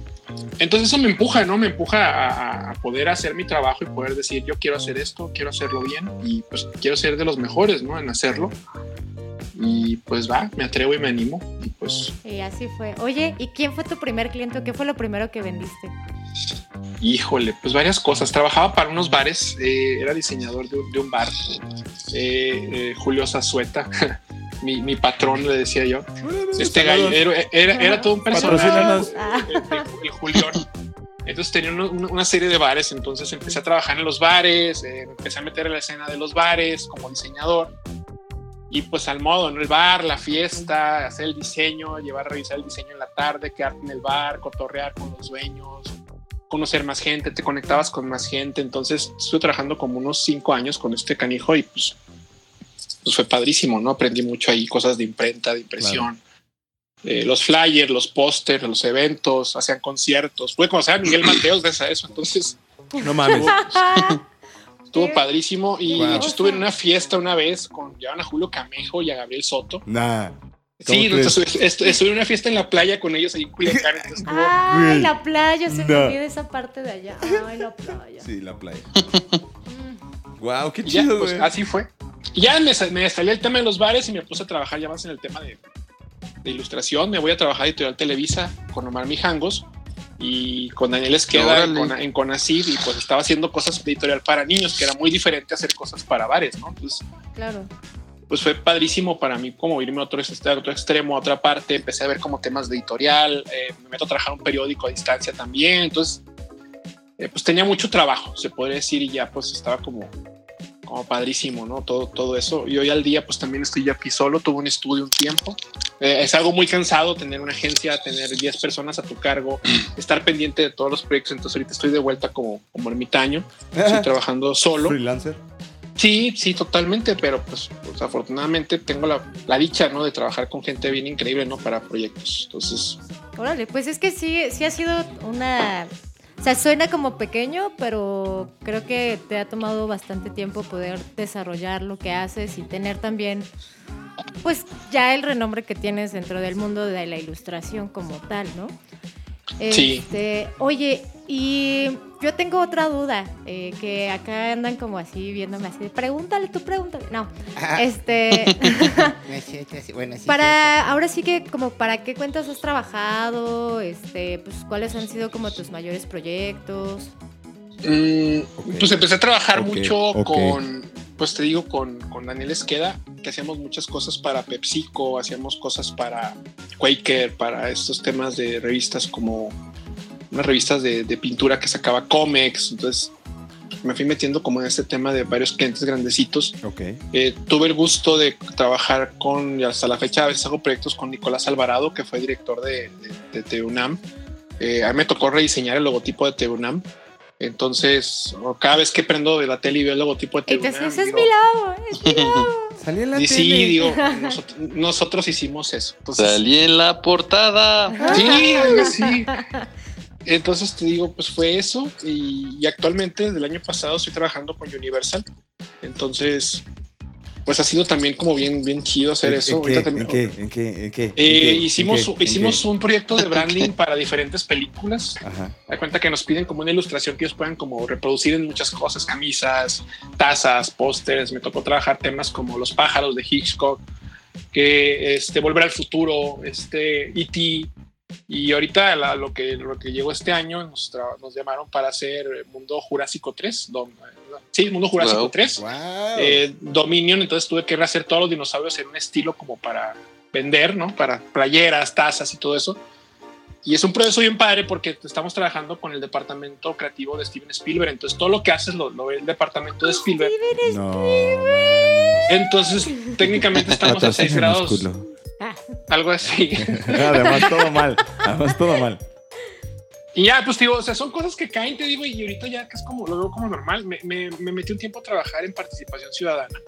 Entonces eso me empuja, ¿no? Me empuja a, a poder hacer mi trabajo y poder decir, yo quiero hacer esto, quiero hacerlo bien y pues quiero ser de los mejores, ¿no? En hacerlo. Y pues va, me atrevo y me animo. Y pues, Y así fue. Oye, ¿y quién fue tu primer cliente qué fue lo primero que vendiste? híjole, pues varias cosas. Trabajaba para unos bares, eh, era diseñador de un, de un bar. Eh, eh, Julio Zazueta, mi, mi patrón, le decía yo. Este gallo era, era, era todo un personaje. El, el- el Julión. Entonces tenía una, serie de bares, entonces empecé a trabajar en los bares, eh, empecé a meter en la escena de los bares como diseñador. Y pues al modo, ¿no? El bar, la fiesta, hacer el diseño, llevar a revisar el diseño en la tarde, quedarte en el bar, cotorrear con los dueños, conocer más gente, te conectabas con más gente. Entonces estuve trabajando como unos cinco años con este canijo y pues, pues fue padrísimo, ¿no? Aprendí mucho ahí, cosas de imprenta, de impresión. Eh, los flyers, los pósters, los eventos, hacían conciertos. Pude conocer a Miguel Mateos gracias a eso. Entonces No mames. estuvo padrísimo. Y Wow. de hecho estuve en una fiesta una vez con llevaban a Julio Camejo y a Gabriel Soto. Nah. Sí, ¿Cómo entonces, est- estuve en una fiesta en la playa con ellos ahí en Culiacán. entonces estuvo- Ay, Güey. la playa, se me olvida esa parte de allá. Ay, la playa. Sí, la playa. Mm. Wow, qué y ya, chido, pues, güey. así fue. Y ya me, me salió el tema de los bares y me puse a trabajar ya más en el tema de, de ilustración. Me voy a trabajar editorial Televisa con Omar Mijangos y con Daniel Esqueda en, Conacid y pues estaba haciendo cosas de editorial para niños, que era muy diferente a hacer cosas para bares, ¿no? Entonces, Claro. pues fue padrísimo para mí como irme a otro, este- a otro extremo, a otra parte. Empecé a ver como temas de editorial, eh, me meto a trabajar un periódico a distancia también. Entonces, eh, pues tenía mucho trabajo, se podría decir, y ya pues estaba como, como padrísimo, ¿no? Todo, todo eso. Y hoy al día pues también estoy ya aquí solo, tuve un estudio un tiempo. Eh, es algo muy cansado tener una agencia, tener 10 personas a tu cargo, estar pendiente de todos los proyectos. Entonces ahorita estoy de vuelta como, como ermitaño, estoy trabajando solo. Freelancer. Sí, sí, totalmente, pero pues, pues, afortunadamente tengo la, la dicha, ¿no? De trabajar con gente bien increíble, ¿no? Para proyectos. Entonces, Órale, pues es que sí, sí ha sido una... O sea, suena como pequeño, pero creo que te ha tomado bastante tiempo poder desarrollar lo que haces y tener también, pues ya el renombre que tienes dentro del mundo de la ilustración como tal, ¿no? Sí. Este, oye, y yo tengo otra duda, eh, que acá andan como así viéndome así, de, pregúntale, tú pregúntale. No, este... No es cierto, sí, bueno, sí, Para, ahora sí que como para qué cuentas has trabajado, este, pues cuáles han sido como tus mayores proyectos. mm, pues empecé a trabajar mucho con, pues te digo, con, con Daniel Esqueda, que hacíamos muchas cosas para PepsiCo, hacíamos cosas para Quaker, para estos temas de revistas como unas revistas de, de pintura que sacaba cómics. Entonces me fui metiendo como en este tema de varios clientes grandecitos. Ok. Eh, tuve el gusto de trabajar con, y hasta la fecha a veces hago proyectos con Nicolás Alvarado, que fue director de, de, de TUNAM. Eh, a mí me tocó rediseñar el logotipo de TUNAM. Entonces, cada vez que prendo de la tele y veo el logotipo de TUNAM, ese es mi lado, es mi lado. Salí en la y tele. sí, digo, nosotros, nosotros hicimos eso. Entonces, Salí en la portada. Sí, así. Entonces te digo, pues fue eso y, y actualmente desde el año pasado estoy trabajando con Universal. Entonces, pues ha sido también como bien, bien chido hacer ¿En- eso. Hicimos hicimos ¿En un proyecto de branding para diferentes películas. Ajá. Da cuenta que nos piden como una ilustración que ellos puedan como reproducir en muchas cosas, camisas, tazas, pósters. Me tocó trabajar temas como los pájaros de Hitchcock, que este volver al futuro, este E.T. Y ahorita la- lo que lo que llegó este año nos, tra- nos llamaron para hacer Mundo Jurásico 3. Dom- sí, Mundo Jurásico Wow. 3. Wow. Eh, Dominion, entonces tuve que rehacer todos los dinosaurios en un estilo como para vender, ¿no? Para playeras, tazas y todo eso. Y es un proceso bien padre porque estamos trabajando con el departamento creativo de Steven Spielberg. Entonces todo lo que haces lo, lo ve el departamento de Spielberg. no. mames. Entonces técnicamente estamos a 6 Patrocinio grados, músculo. algo así. Además, todo mal. Además, todo mal. Y ya, pues digo, o sea, son cosas que caen, te digo, y ahorita ya que es como, lo veo como normal. Me, me, me metí un tiempo a trabajar en participación ciudadana.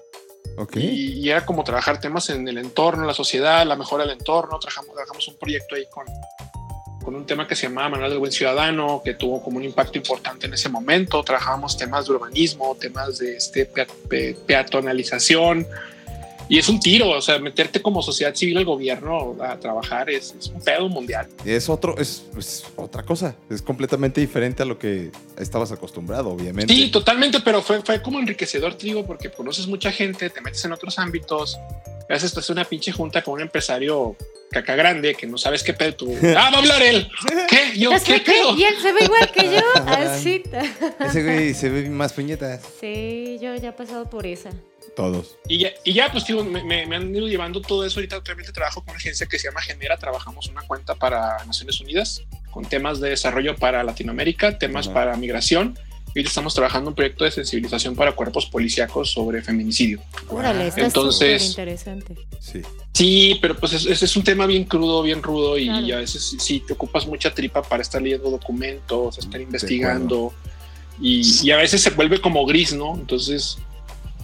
Ok. y, y era como trabajar temas en el entorno, en la sociedad, la mejora del entorno. Trabajamos, trabajamos un proyecto ahí con, con un tema que se llamaba Manual del Buen Ciudadano, que tuvo como un impacto importante en ese momento. Trabajamos temas de urbanismo, temas de este, pea- pe- peatonalización. Y es un tiro, o sea, meterte como sociedad civil al gobierno a trabajar es, es un pedo mundial. Es otro, es, es otra cosa. Es completamente diferente a lo que estabas acostumbrado, obviamente. Sí, totalmente, pero fue, fue como enriquecedor, te digo, porque conoces mucha gente, te metes en otros ámbitos. Estás en una pinche junta con un empresario caca grande que no sabes qué pedo tú. Ah, va a hablar él. ¿Qué? Yo, ¿Ya ¿qué pedo? Y él se ve igual que yo. Así. Ese güey se ve más puñetas. Sí, yo ya he pasado por esa. Todos. Y ya, y ya pues, tío, me, me- han ido llevando todo eso. Ahorita actualmente trabajo con una agencia que se llama Genera. Trabajamos una cuenta para Naciones Unidas con temas de desarrollo para Latinoamérica, temas Ajá. para migración. Y ahorita estamos trabajando un proyecto de sensibilización para cuerpos policíacos sobre feminicidio. Órale, está Entonces- súper interesante. Sí. Sí, pero pues es, es- es un tema bien crudo, bien rudo y Claro. a veces sí- sí te ocupas mucha tripa para estar leyendo documentos, estar investigando y, y a veces se vuelve como gris, ¿no? Entonces,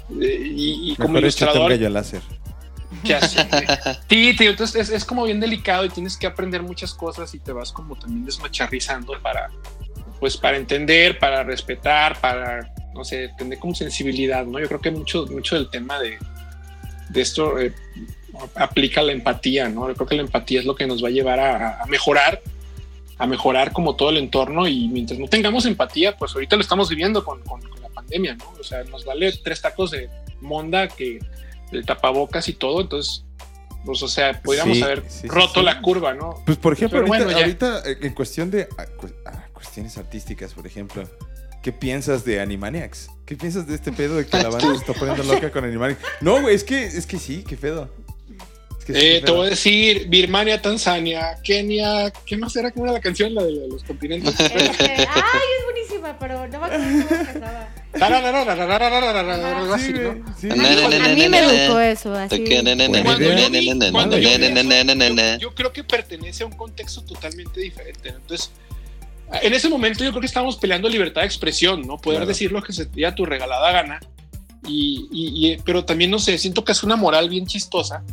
y, y como un ilustrador, gallo láser. ya sé. Sí, tío, entonces es, es como bien delicado y tienes que aprender muchas cosas y te vas como también desmacharrizando para, pues para entender, para respetar, para, no sé, tener como sensibilidad, ¿no? Yo creo que mucho, mucho del tema de, de esto eh, aplica la empatía, ¿no? Yo creo que la empatía es lo que nos va a llevar a, a mejorar, a mejorar como todo el entorno y mientras no tengamos empatía, pues ahorita lo estamos viviendo con, con- con pandemia, ¿no? O sea, nos vale tres tacos de monda que el tapabocas y todo, entonces, pues, o sea, podríamos Sí, haber sí, roto sí. la curva, ¿no? Pues, por ejemplo, Pero ahorita, bueno, ahorita, eh, en cuestión de ah, ah, cuestiones artísticas, por ejemplo, ¿qué piensas de Animaniacs? ¿Qué piensas de este pedo de que la banda se está poniendo loca con Animaniacs? No, güey, es que, es que sí, qué pedo. Es que sí, Eh, qué te voy a decir Birmania, Tanzania, Kenia, ¿qué más era? ¿Cómo era la canción? La de los continentes. Este, ay, es buenísima, pero no me acuerdo cómo se A mí, me educó eso, así. Yo creo que pertenece a un contexto totalmente diferente. ¿no? Entonces, en ese momento yo creo que estábamos peleando libertad de expresión, ¿no? Poder decir lo que se te a tu regalada gana. Y, y- y- pero también, no sé, siento que es una moral bien chistosa,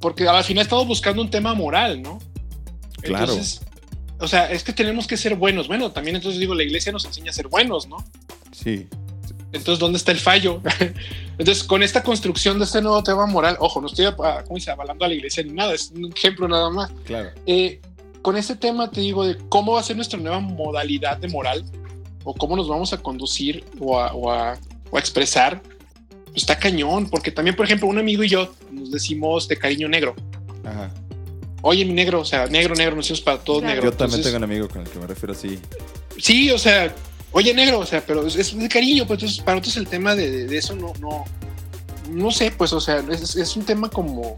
porque al final estamos buscando un tema moral, ¿no? Claro. Entonces, o sea, es que tenemos que ser buenos. Bueno, también entonces digo, la iglesia nos enseña a ser buenos, ¿no? Sí. Entonces, ¿dónde está el fallo? Entonces, con esta construcción de este nuevo tema moral, ojo, no estoy ¿cómo dice? avalando a la iglesia ni nada, es un ejemplo nada más. Claro. Eh, con este tema te digo de cómo va a ser nuestra nueva modalidad de moral o cómo nos vamos a conducir o a, o a- o a expresar, pues está cañón, porque también, por ejemplo, un amigo y yo nos decimos de cariño negro. Ajá. Oye, mi negro, o sea, negro, negro, nos decimos para todos Claro. negro. Yo también Entonces, tengo un amigo con el que me refiero así. Sí, o sea, oye, negro, o sea, pero es, de cariño, pues entonces para nosotros el tema de, de- de eso no, no, no sé, pues, o sea, es, es un tema como,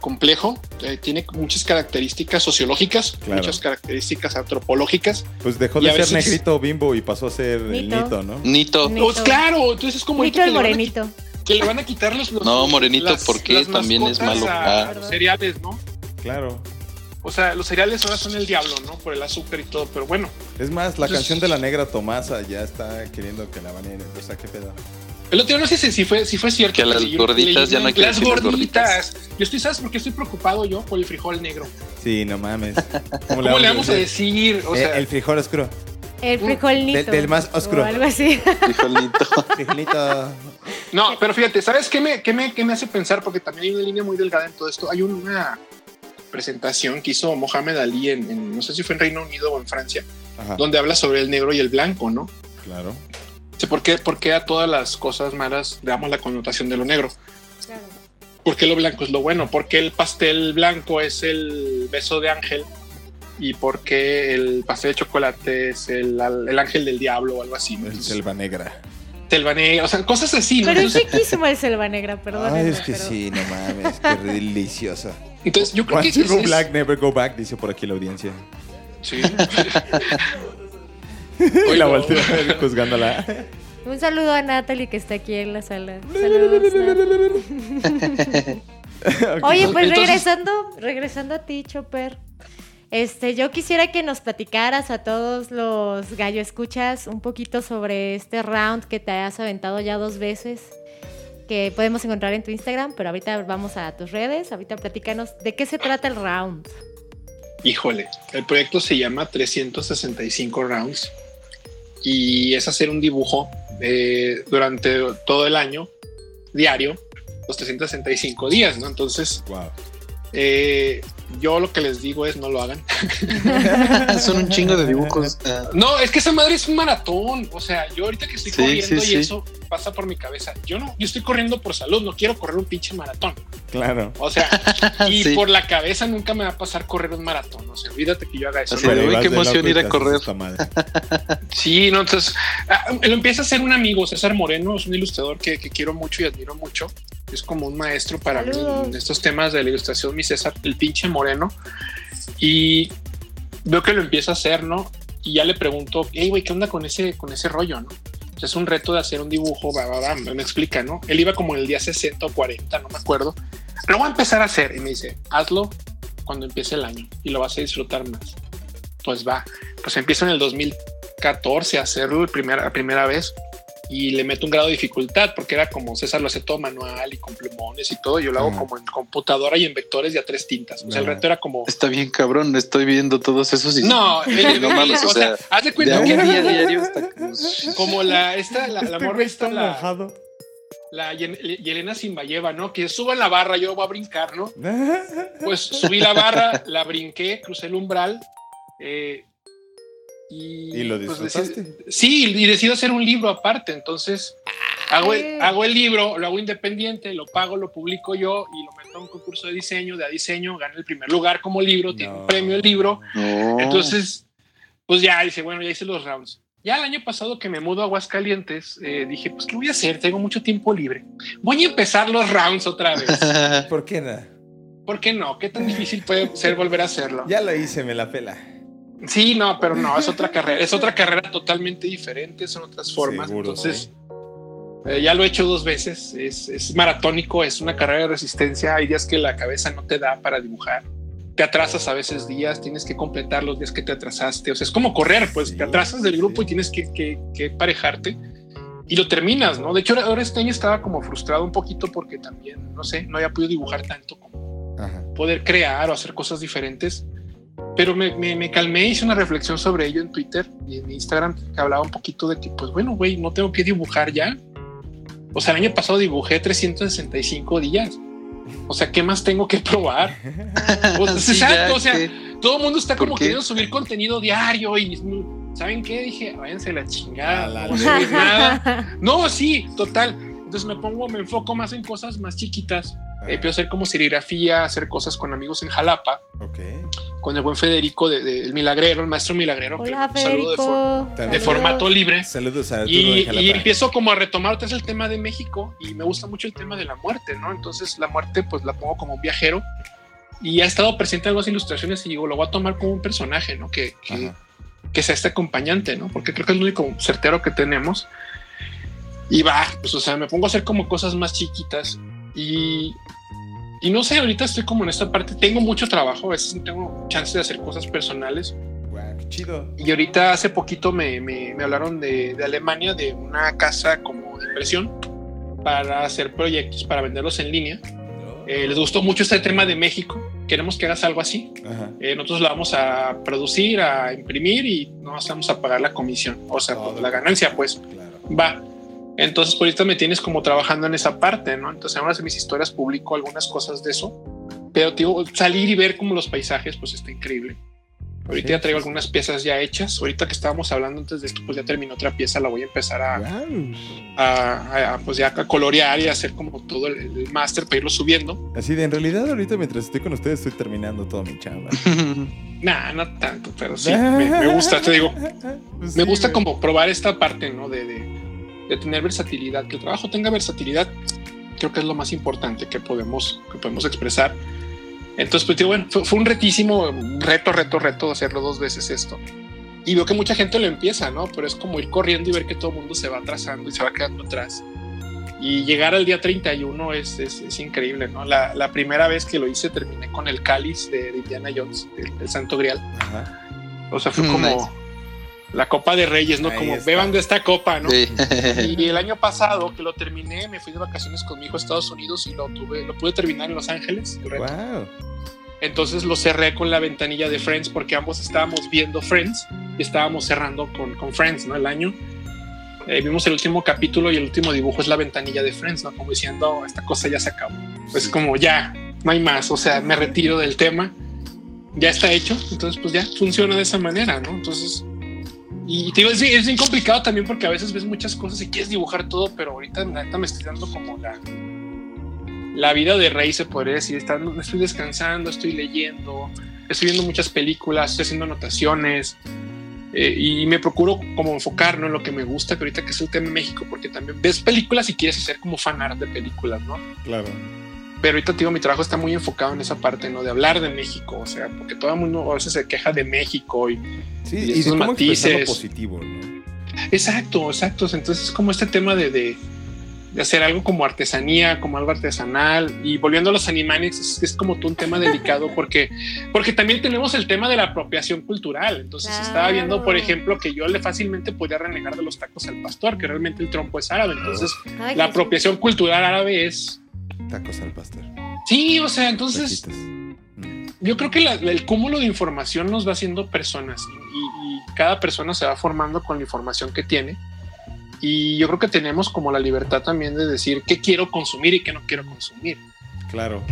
complejo, eh, tiene muchas características sociológicas, Claro. muchas características antropológicas. Pues dejó de ser veces- negrito bimbo y pasó a ser el Nito. ¿no? Nito. Nito. Pues claro, entonces es como Nito el que le van a morenito. que le van a quitar los, los- No, morenito, ¿por qué? las También es malo. a Ah. los cereales, ¿no? Claro. O sea, los cereales ahora son el diablo, ¿no? Por el azúcar y todo, pero bueno. Es más, la Entonces- canción de la negra Tomasa ya está queriendo que la baneen. O sea, qué pedo. El otro día no sé si, si fue, si fue cierto. Que a las gorditas ya no hay que Las decirles gorditas. Yo estoy, ¿sabes por qué estoy preocupado yo? Por el frijol negro. Sí, no mames. ¿Cómo le vamos a decir? O Eh, sea, el frijol oscuro. El frijolnito. Del- del más oscuro. O algo así. Frijolito. Frijolito. no, pero fíjate, ¿sabes qué me, qué, me, qué me hace pensar? Porque también hay una línea muy delgada en todo esto. Hay una presentación que hizo Mohamed Ali en, en- no sé si fue en Reino Unido o en Francia, Ajá. donde habla sobre el negro y el blanco, ¿no? Claro. Sé ¿Por qué, por qué a todas las cosas malas le damos la connotación de lo negro? Claro. ¿Por qué lo blanco es lo bueno? ¿Por qué el pastel blanco es el beso de ángel? ¿Y por qué el pastel de chocolate es el, el ángel del diablo o algo así? ¿no? El selva negra. Selva negra, o sea, cosas así. ¿no? Pero es riquísimo el selva negra, perdón. Ay, es que sí, no mames. Qué deliciosa. entonces yo creo que Once you es- go es- black, never go back, dice por aquí la audiencia. Sí. Y la ver juzgándola. Un saludo a Natalie que está aquí en la sala. Saludos. Oye, pues Entonces- regresando, regresando a ti, Chopper. Este, yo quisiera que nos platicaras a todos los gallo escuchas un poquito sobre este round que te has aventado ya dos veces, que podemos encontrar en tu Instagram, pero ahorita vamos a tus redes, ahorita platícanos de qué se trata el round. Híjole, el proyecto se llama 365 Rounds y es hacer un dibujo eh, durante todo el año, diario, los 365 días, ¿no? Entonces, Wow. eh, yo lo que les digo es no lo hagan. Son un chingo de dibujos. Ah, No, es que esa madre es un maratón. O sea, yo ahorita que estoy Sí, corriendo sí, y sí. eso pasa por mi cabeza. Yo no, yo estoy corriendo por salud, no quiero correr un pinche maratón. Claro. O sea, y Sí. por la cabeza nunca me va a pasar correr un maratón. O sea, olvídate que yo haga eso. Así ¿no? uy, qué emoción ir a correr. madre. Sí, no, entonces ah, lo empieza a hacer un amigo, César Moreno, es un ilustrador que, que quiero mucho y admiro mucho. Es como un maestro para mí en estos temas de la ilustración, mi César, el pinche Moreno. Y veo que lo empieza a hacer, ¿no? Y ya le pregunto, hey, güey, ¿qué onda con ese, con ese rollo, no? Es un reto de hacer un dibujo, va, va, va, me explica, ¿no? Él iba como en el día 60 o 40, no me acuerdo. Lo voy a empezar a hacer y me dice, hazlo cuando empiece el año y lo vas a disfrutar más. Pues va, pues empiezo en el 2014 a hacerlo la primera vez y le meto un grado de dificultad porque era como César lo hace todo manual y con plumones y todo. Yo lo hago como en computadora y en vectores y a tres tintas. O sea, el reto era como Está bien cabrón, estoy viendo todos esos y no, eh, no mames, o o sea, haz de de cuenta que día diario está como... como la esta la, la Este morra güey esta está la, mojado. la Yel- Yelena Simbayeva, ¿no? Que suba la barra, yo voy a brincar, ¿no? Pues subí la barra, la brinqué, crucé el umbral. eh, y, ¿Y lo pues, disfrutaste? sí, y decido hacer un libro aparte. Entonces hago el, Ay. hago el libro, lo hago independiente, lo pago, lo publico yo y lo meto a un concurso de diseño. De a diseño, gano el primer lugar como libro, tiene No. un premio el libro. No. Entonces, pues ya dice, bueno, ya hice los rounds. Ya el año pasado que me mudo a Aguascalientes, eh, dije, pues, ¿qué voy a hacer? Tengo mucho tiempo libre. Voy a empezar los rounds otra vez. ¿Por qué nada? ¿Por qué no? ¿Qué tan difícil puede ser volver a hacerlo? Ya lo hice, me la pela. Sí, no, pero no, es otra carrera. Es otra carrera totalmente diferente, son otras formas. Seguro, Entonces, eh, ya lo he hecho dos veces. Es, es maratónico, es una carrera de resistencia. Hay días que la cabeza no te da para dibujar. Te atrasas a veces días, tienes que completar los días que te atrasaste. O sea, es como correr, pues Sí, te atrasas del grupo sí. y tienes que, que, que parejarte y lo terminas, ¿no? De hecho, ahora- ahora este año estaba como frustrado un poquito porque también, no sé, no había podido dibujar tanto como Ajá. poder crear o hacer cosas diferentes. Pero me, me, me calmé, hice una reflexión sobre ello en Twitter y en Instagram, que hablaba un poquito de que, pues bueno, güey, no tengo que dibujar ya. O sea, el año pasado dibujé 365 días. O sea, ¿qué más tengo que probar? O sea, Sí, exacto, ya o sea, que- todo el mundo está ¿Por como queriendo subir contenido diario y ¿saben qué? Dije, váyanse la chingada, la no nada. No, sí, total. Entonces me pongo, me enfoco más en cosas más chiquitas. Eh, empiezo a hacer como serigrafía, hacer cosas con amigos en Jalapa. Ok. con el buen Federico del de, el Milagrero, el maestro Milagrero. Hola, que, saludo de, Federico. for- de formato libre. Saludos a Y, y empiezo como a retomar otra vez el tema de México y me gusta mucho el tema de la muerte, ¿no? Entonces la muerte pues la pongo como un viajero y ha estado presente en algunas ilustraciones y digo, lo voy a tomar como un personaje, ¿no? Que, que, que sea este acompañante, ¿no? Porque creo que es el único certero que tenemos. Y va, pues o sea, me pongo a hacer como cosas más chiquitas y, y no sé, ahorita estoy como en esta parte, tengo mucho trabajo, a veces no tengo chance de hacer cosas personales. Guau, qué chido. Y ahorita hace poquito me, me- me hablaron de, de Alemania, de una casa como de impresión para hacer proyectos, para venderlos en línea. Eh, les gustó mucho este tema de México. Queremos que hagas algo así. Eh, nosotros lo vamos a producir, a imprimir y no vamos a pagar la comisión, o sea, la ganancia, pues Claro. va. Entonces, por ahorita me tienes como trabajando en esa parte, ¿no? Entonces, en una de mis historias publico algunas cosas de eso, pero digo, salir y ver como los paisajes, pues está increíble. Ahorita Sí, ya traigo sí, algunas piezas ya hechas. Ahorita que estábamos hablando antes de esto, pues ya terminó otra pieza, la voy a empezar a, Guau. a- a, pues ya a colorear y a hacer como todo el, el máster para irlo subiendo. Así de, en realidad ahorita mientras estoy con ustedes estoy terminando toda mi chamba. Nah, no tanto, pero sí, me, me gusta, te digo, Pues me sí, gusta güey. como probar esta parte, ¿no? De, de, de tener versatilidad, que el trabajo tenga versatilidad, creo que es lo más importante que podemos, que podemos expresar. Entonces, pues bueno, fue, fue un retísimo, reto, reto, reto hacerlo dos veces esto. Y veo que mucha gente lo empieza, ¿no? Pero es como ir corriendo y ver que todo el mundo se va atrasando y se va quedando atrás. Y llegar al día 31 es, es, es increíble, ¿no? La, la primera vez que lo hice terminé con el cáliz de, de Indiana Jones, el, el Santo Grial. Ajá. O sea, fue como nice. La Copa de Reyes, ¿no? Ahí como está. beban de esta copa, ¿no? Sí. Y el año pasado que lo terminé, me fui de vacaciones con mi hijo a Estados Unidos y lo tuve, lo pude terminar en Los Ángeles. el reto. Wow. Entonces lo cerré con la ventanilla de Friends porque ambos estábamos viendo Friends y estábamos cerrando con, con Friends, ¿no? El año. Eh, vimos el último capítulo y el último dibujo es la ventanilla de Friends, ¿no? Como diciendo, esta cosa ya se acabó. Pues como ya, no hay más, o sea, me retiro del tema, ya está hecho, entonces pues ya funciona de esa manera, ¿no? Entonces, y te digo, es, es bien complicado también porque a veces ves muchas cosas y quieres dibujar todo, pero ahorita neta me estoy dando como la, la vida de rey, se podría decir. Estando- estoy descansando, estoy leyendo, estoy viendo muchas películas, estoy haciendo anotaciones eh, y me procuro como enfocar ¿no? en lo que me gusta, que ahorita que es el tema de México, porque también ves películas y quieres hacer como fan art de películas, ¿no? Claro. Pero ahorita, digo, mi trabajo está muy enfocado en esa parte, ¿no? De hablar de México, o sea, porque todo el mundo a veces se queja de México y Sí, Y y, de cómo matices. positivo, ¿no? Exacto, exacto. Entonces es como este tema de, de, de hacer algo como artesanía, como algo artesanal. Y volviendo a los Animaniacs, es, es como todo un tema delicado porque, porque también tenemos el tema de la apropiación cultural. Entonces Claro. estaba viendo, por ejemplo, que yo le fácilmente podía renegar de los tacos al pastor, que realmente el trompo es árabe. Entonces Ay, la apropiación cultural árabe es... Tacos al pastor. Sí, o sea, entonces Taquitos. Mm. yo creo que la- el cúmulo de información nos va haciendo personas y, y cada persona se va formando con la información que tiene. Y yo creo que tenemos como la libertad también de decir qué quiero consumir y qué no quiero consumir. Claro,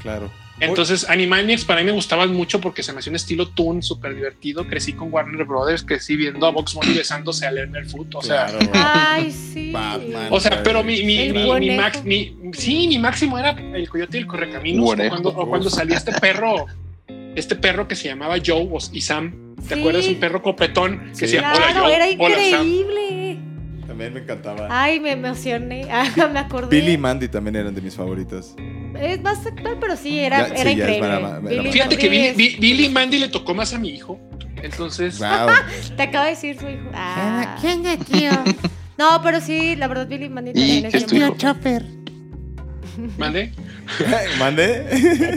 claro. Entonces, Animaniacs para mí me gustaban mucho porque se me hacía un estilo toon súper divertido. Crecí con Warner Brothers, crecí viendo a Box Bunny besándose a Lerner Food. O sea, Claro. Ay, sí. Batman. o sea, pero mi, mi, El mi, mi max- mi- sí, mi máximo era el coyote y el correcaminos. O cuando, o cuando salía este perro, este perro que se llamaba Joe y Sam. ¿Te Sí. acuerdas? Un perro copetón que Sí. decía, hola Claro, Joe, era hola Sam. También me encantaba. Ay, me emocioné. Ah, me acordé. Billy y Mandy también eran de mis favoritos. Es más actual, pero sí, era, Ya, era sí, ya es increíble. Billy Fíjate que Billy, es- Bi- Billy y Mandy le tocó más a mi hijo. Entonces, Wow. Te acaba de decir su hijo. Ah. ¿Qué onda, tío? No, pero sí, la verdad, Billy Mandy también es ¿qué es tu bien hijo? Tío Chopper. mande. ¿Mande?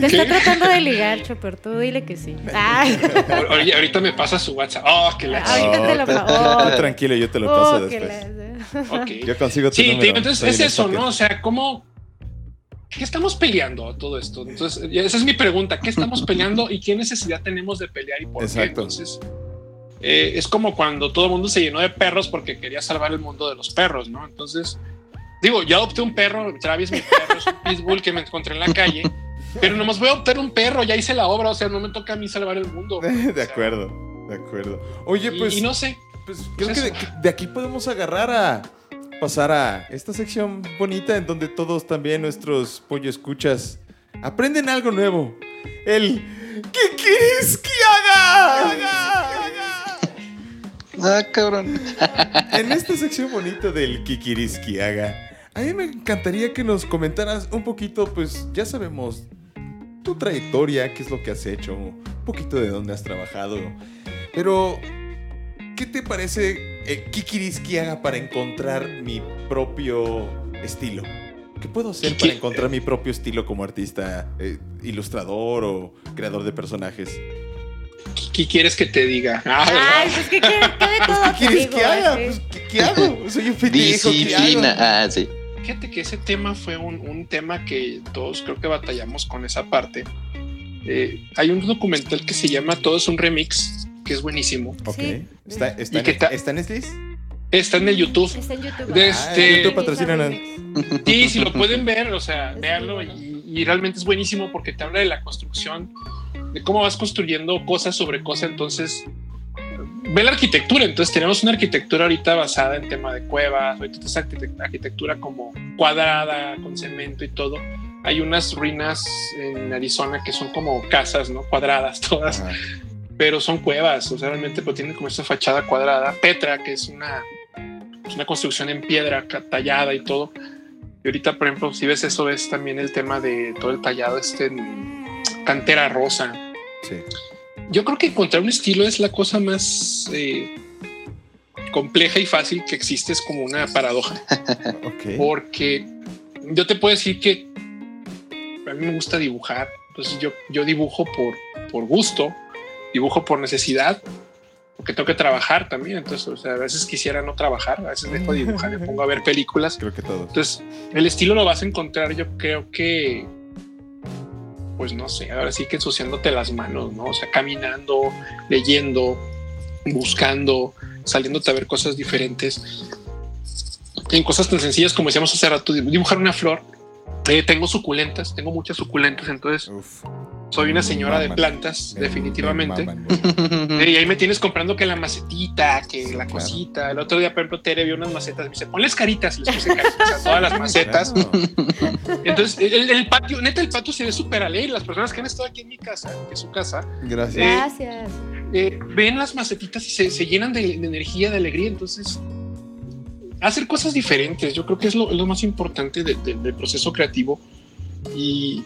Te ¿Qué? está tratando de ligar, Chopper. Tú dile que sí. Ay, Ahor- ahorita me pasa su WhatsApp. Oh, que la Ahorita te lo tú- paso. tú tranquilo, yo te lo paso oh, después. la-. Yo consigo tu Sí, número. digo, entonces Soy es eso. ¿no? O sea, ¿cómo? ¿Qué estamos peleando a todo esto? Entonces, esa es mi pregunta. ¿Qué estamos peleando y qué necesidad tenemos de pelear y por qué? Entonces, eh, es como cuando todo el mundo se llenó de perros porque quería salvar el mundo de los perros, ¿no? Entonces, digo, yo adopté un perro, Travis, mi perro, es un pitbull que me encontré en la calle, pero nomás voy a adoptar un perro, ya hice la obra, o sea, no me toca a mí salvar el mundo. De acuerdo, de acuerdo. Oye, Y- pues, y, no sé, pues creo pues que de, aquí podemos agarrar a pasar a esta sección bonita en donde todos también nuestros pollo escuchas aprenden algo nuevo. El ¿Qué quieres que haga? Ah, cabrón. En esta sección bonita del Kikiriskiaga, a mí me encantaría que nos comentaras un poquito, pues ya sabemos tu trayectoria, qué es lo que has hecho, un poquito de dónde has trabajado, pero ¿qué te parece el Kikiriskiaga para encontrar mi propio estilo? ¿Qué puedo hacer para encontrar mi propio estilo como artista, eh, ilustrador o creador de personajes? ¿Qué quieres que te diga? Ah, Ay, pues ¿qué, qué, qué de todo ¿Qué quieres digo, que haga? eh? Pues, ¿qué, qué hago? Soy un pendejo, ¿qué hago? Disciplina. Ah, sí. Fíjate que ese tema fue un, un tema que todos creo que batallamos con esa parte. Eh, hay un documental que se llama Todo es un remix, que es buenísimo. Ok. Sí. ¿Está, está, ¿Y qué en, tal? ¿Está en Netflix? Está en el YouTube. Está en YouTube. Ah, este- YouTube patrocina Sí, si lo pueden ver, o sea, véanlo y, y realmente es buenísimo porque te habla de la construcción, de cómo vas construyendo cosas sobre cosas. Entonces, ve la arquitectura. Entonces, tenemos una arquitectura ahorita basada en tema de cuevas, ahorita es arquitect- arquitectura como cuadrada, con cemento y todo. Hay unas ruinas en Arizona que son como casas, ¿no? Cuadradas todas Ajá. pero son cuevas, o sea, realmente pues, tienen como esta fachada cuadrada. Petra, que es una, es una construcción en piedra tallada y todo. Y ahorita, por ejemplo, si ves eso, ves también el tema de todo el tallado este en cantera rosa. Sí. Yo creo que encontrar un estilo es la cosa más eh, compleja y fácil que existe, es como una paradoja. Porque yo te puedo decir que a mí me gusta dibujar, entonces yo, yo dibujo por, por gusto, dibujo por necesidad, porque tengo que trabajar también, entonces o sea, a veces quisiera no trabajar, a veces dejo de dibujar me pongo a ver películas, Creo que todos. entonces el estilo lo vas a encontrar yo creo que, pues no sé, ahora sí que ensuciándote las manos, ¿no? O sea, caminando, leyendo, buscando, saliéndote a ver cosas diferentes en cosas tan sencillas como decíamos hace rato, dibujar una flor. Eh, tengo suculentas, tengo muchas suculentas, entonces. Soy una señora de plantas, Me- definitivamente. Eh, y ahí me tienes comprando que la macetita, que la claro. cosita. El otro día, por ejemplo, Tere vio unas macetas. Me dice, ponles caritas. Les puse caritas a todas las macetas. Claro. Entonces, el, el patio, neta, el patio se ve súper alegre. Las personas que han estado aquí en mi casa, que es su casa, Gracias. Gracias. eh, ven las macetitas y se, se llenan de, de energía, de alegría. Entonces, hacer cosas diferentes, yo creo que es lo, lo más importante de- de- del proceso creativo. Y,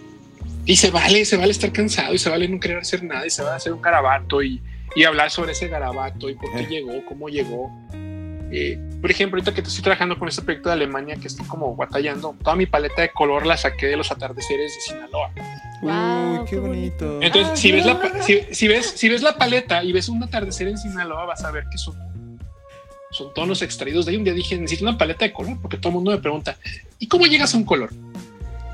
y se vale, se vale estar cansado y se vale no querer hacer nada y se va a hacer un garabato y, y hablar sobre ese garabato y por qué Eh. llegó, cómo llegó. Eh, por ejemplo, ahorita que estoy trabajando con este proyecto de Alemania que estoy como batallando, toda mi paleta de color la saqué de los atardeceres de Sinaloa. Wow, Uy, qué qué bonito. Entonces, Ah, si, ves la, si ves, si ves la paleta y ves un atardecer en Sinaloa, vas a ver que son, son tonos extraídos de ahí. Un día dije, necesito una paleta de color, porque todo el mundo me pregunta, ¿y cómo llegas a un color?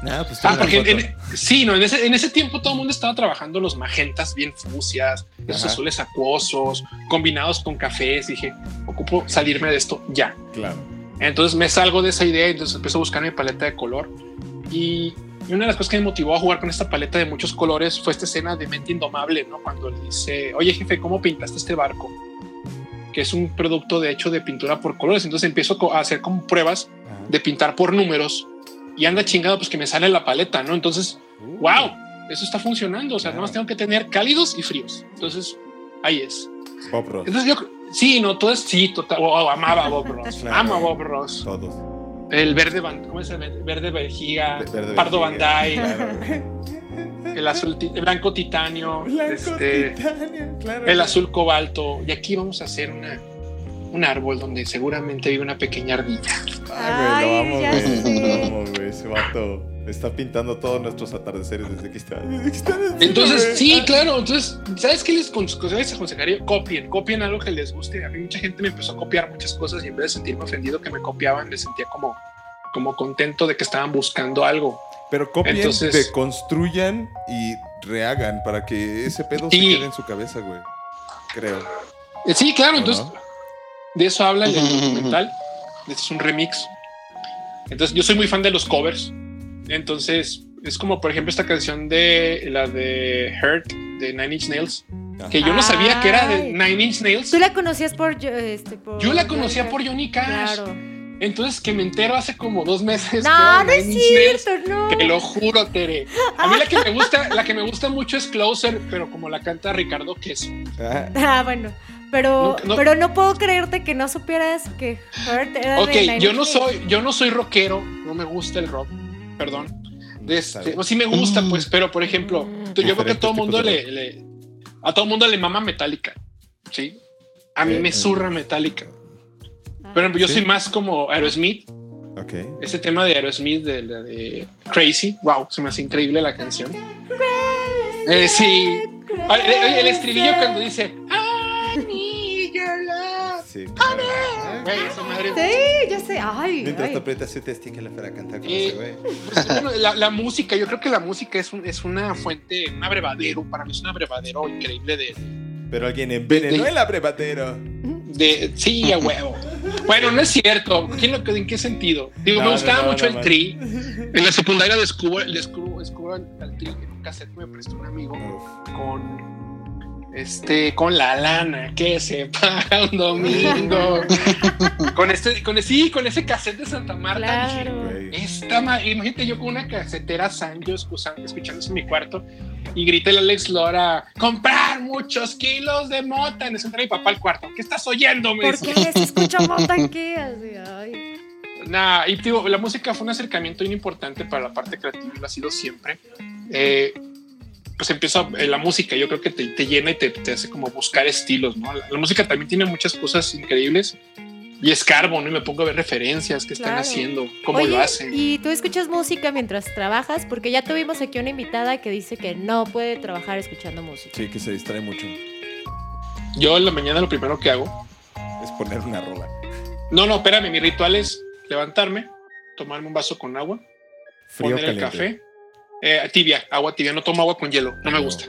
Ah, pues Ah, porque en, sí, no, en ese, en ese tiempo todo el mundo estaba trabajando los magentas bien fucsias, esos Ajá. azules acuosos, combinados con cafés. Dije, ocupo salirme de esto ya. Claro. Entonces me salgo de esa idea y entonces empiezo a buscar mi paleta de color. Y, y una de las cosas que me motivó a jugar con esta paleta de muchos colores fue esta escena de Mente Indomable, ¿no? Cuando le dice, oye jefe, ¿cómo pintaste este barco? Que es un producto de hecho de pintura por colores. Entonces empiezo a hacer como pruebas Ajá. de pintar por números y anda chingado pues que me sale la paleta, ¿no? Entonces, Uh. wow, eso está funcionando. O sea, Claro. nada más tengo que tener cálidos y fríos. Entonces, ahí es. Bob Ross. Entonces yo, sí, no, todo es, sí, total, oh, amaba a Bob Ross, Claro. amo a Bob Ross. Todos. El verde, ¿cómo es el verde? Vejiga, Ve- verde pardo bandai, claro. el azul, el blanco titanio, Blanco este, titanio, claro. el azul cobalto. Y aquí vamos a hacer una, un árbol donde seguramente vive una pequeña ardilla. Ay, güey, lo amo, güey. Lo amo, güey. Ese vato está pintando todos nuestros atardeceres desde que está. Desde que está Entonces, sí, claro. Entonces, ¿sabes qué les con- les aconsejaría? Copien, copien algo que les guste. A mí mucha gente me empezó a copiar muchas cosas y en vez de sentirme ofendido que me copiaban, me sentía como, como contento de que estaban buscando algo. Pero copien, Entonces- deconstruyan y rehagan para que ese pedo se quede en su cabeza, güey. Creo. Sí, claro. ¿O Entonces, no? De eso habla el documental. Este es un remix. Entonces, yo soy muy fan de los covers. Entonces, es como, por ejemplo, esta canción de la de Hurt de Nine Inch Nails, que yo no sabía que era de. Nine Inch Nails. Tú la conocías por, yo- este, por Yo la conocía por Johnny Cash. Claro. Entonces, que me entero hace como dos meses. que No, no es Nine Inch Nails. cierto, no. Te lo juro, Tere. A mí la que me gusta, la que me gusta mucho es Closer, pero como la canta Ricardo Queso. Ah, bueno. Pero No, no. pero no puedo creerte que no supieras que Hurt era de Ok, Nine yo no soy, yo no soy rockero, no me gusta el rock, perdón. De este, pues sí me gusta, Mm. pues, pero por ejemplo, tú- yo creo que a todo mundo de le, le- a todo mundo le mama Metallica, sí. A mí Eh, me eh. zurra Metallica. Ah. Pero yo Sí. soy más como Aerosmith, ok. ese tema de Aerosmith de, de, de Crazy, wow, se me hace increíble la canción. Eh, sí, Ay, el, el estribillo cuando dice I need your Sí. Güey, esa madre. Sí, yo sé. Ay, Mientras ay. te aprietas, se te que la fuera a cantar con Eh, ese güey. Pues, bueno, la, la música, yo creo que la música es, un- es una fuente, un abrevadero, para mí es un abrevadero increíble de, Pero alguien envenenó de- el abrevadero. de sí, a huevo. Bueno, no es cierto. ¿Quién lo, ¿En qué sentido? Digo, No, me gustaba no, mucho no, el man. tri. En la secundaria descubro, descubro, descubro el, el tri en un cassette que me prestó un amigo Uf. con este con la lana que se paga un domingo con este con sí con ese cassette de Santa Marta Claro. Esta ma- imagínate yo con una casetera escuchando, escuchándose en mi cuarto y grita el Alex Lora, comprar muchos kilos de mota. En eso entra mi papá al cuarto. ¿Qué estás oyendo? Me ¿Por dice. qué se escucha mota aquí? Así, ay. Nah, y digo, la música fue un acercamiento bien importante para la parte creativa y lo ha sido siempre. Eh, pues empieza eh, la música, yo creo que te, te llena y te, te hace como buscar estilos, ¿no? La, la música también tiene muchas cosas increíbles y escarbo, ¿no? Y me pongo a ver referencias que están Claro. haciendo, cómo Oye, lo hacen. ¿y tú escuchas música mientras trabajas? Porque ya tuvimos aquí una invitada que dice que no puede trabajar escuchando música. Sí, que se distrae mucho. Yo en la mañana lo primero que hago Es poner una rola. No, no, espérame, mi ritual es levantarme, tomarme un vaso con agua, Frío poner el caliente. café, eh, tibia, agua tibia, no tomo agua con hielo, no me gusta.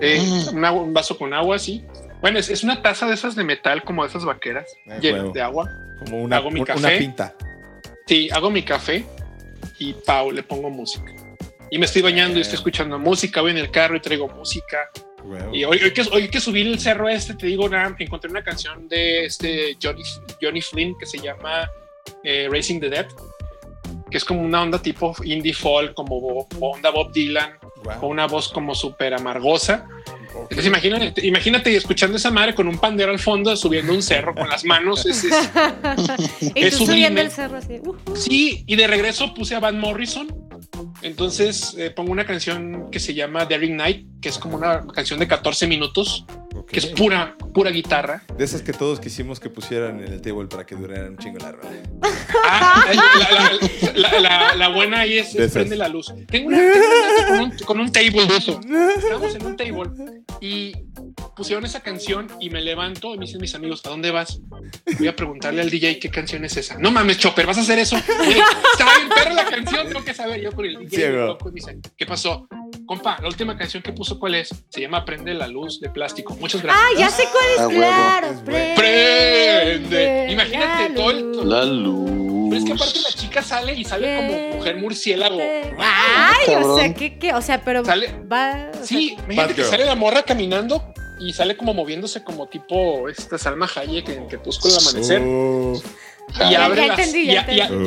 Eh, Mm. un, agua- un vaso con agua, sí. Bueno, es, es una taza de esas de metal, como de esas vaqueras, Ah, llena huevo. de agua. Como una, Hago mi una café. pinta. Sí, hago mi café y Pau le pongo música. Y me estoy bañando y estoy escuchando música, voy en el carro y traigo música. Huevo. Y hoy, hoy que, hoy que subí el cerro este, te digo, nada, encontré una canción de este Johnny, Johnny Flynn que se llama eh, Racing the Dead, que es como una onda tipo indie folk, como Bo- onda Bob Dylan, Guau. con una voz como súper amargosa. Entonces imagínate, imagínate escuchando esa madre con un pandero al fondo, subiendo un cerro con las manos. es- es- y Es tú subiendo el cerro así. uh, uh. Sí, y de regreso puse a Van Morrison. Entonces eh, pongo una canción que se llama Daring Night, que es como una canción de 14 minutos, Ok. que es pura, pura guitarra. De esas que todos quisimos que pusieran en el table para que durara un chingo la rola. Ah, la, la- la- la- buena ahí es, es prende la luz. Tengo una, tengo una con, un, con un table de eso. Estamos en un table y pusieron esa canción y me levanto y me dicen mis amigos, ¿a dónde vas? Voy a preguntarle al DJ qué canción es esa. No mames, Chopper, ¿vas a hacer eso? Está bien perra la canción, tengo que saber. Yo con el DJ Ciego. loco, y me dice, ¿qué pasó? Compa, la última canción que puso, ¿cuál es? Se llama Prende la luz de plástico. Muchas gracias. Ah, ya sé cuál es, Ah, claro. Es. Prende. Imagínate la todo el-. La luz. Pero es que aparte la chica sale y sale como mujer murciélago. Ay, o sea, ¿qué, qué? O sea, pero Sale- va. o sea, Sí, imagínate que sale la morra caminando y sale como moviéndose como tipo esta Salma Hayek en Crepúsculo al amanecer. Oh, y, abre ya las- entendí,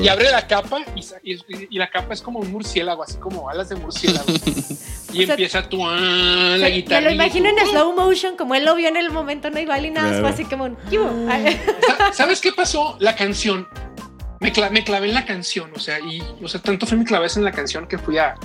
y, abre la capa y, sa- y- y la capa es como un murciélago, así como alas de murciélago. y O sea, empieza tu o la sea, guitarra. me lo imagino en slow motion, como él lo vio en el momento, no igual y nada, Claro. fue así como un. Ay, ¿Sabes qué pasó? La canción. Me, cla- me clavé en la canción, o sea, y o sea, tanto fue mi claveza en la canción que fui a,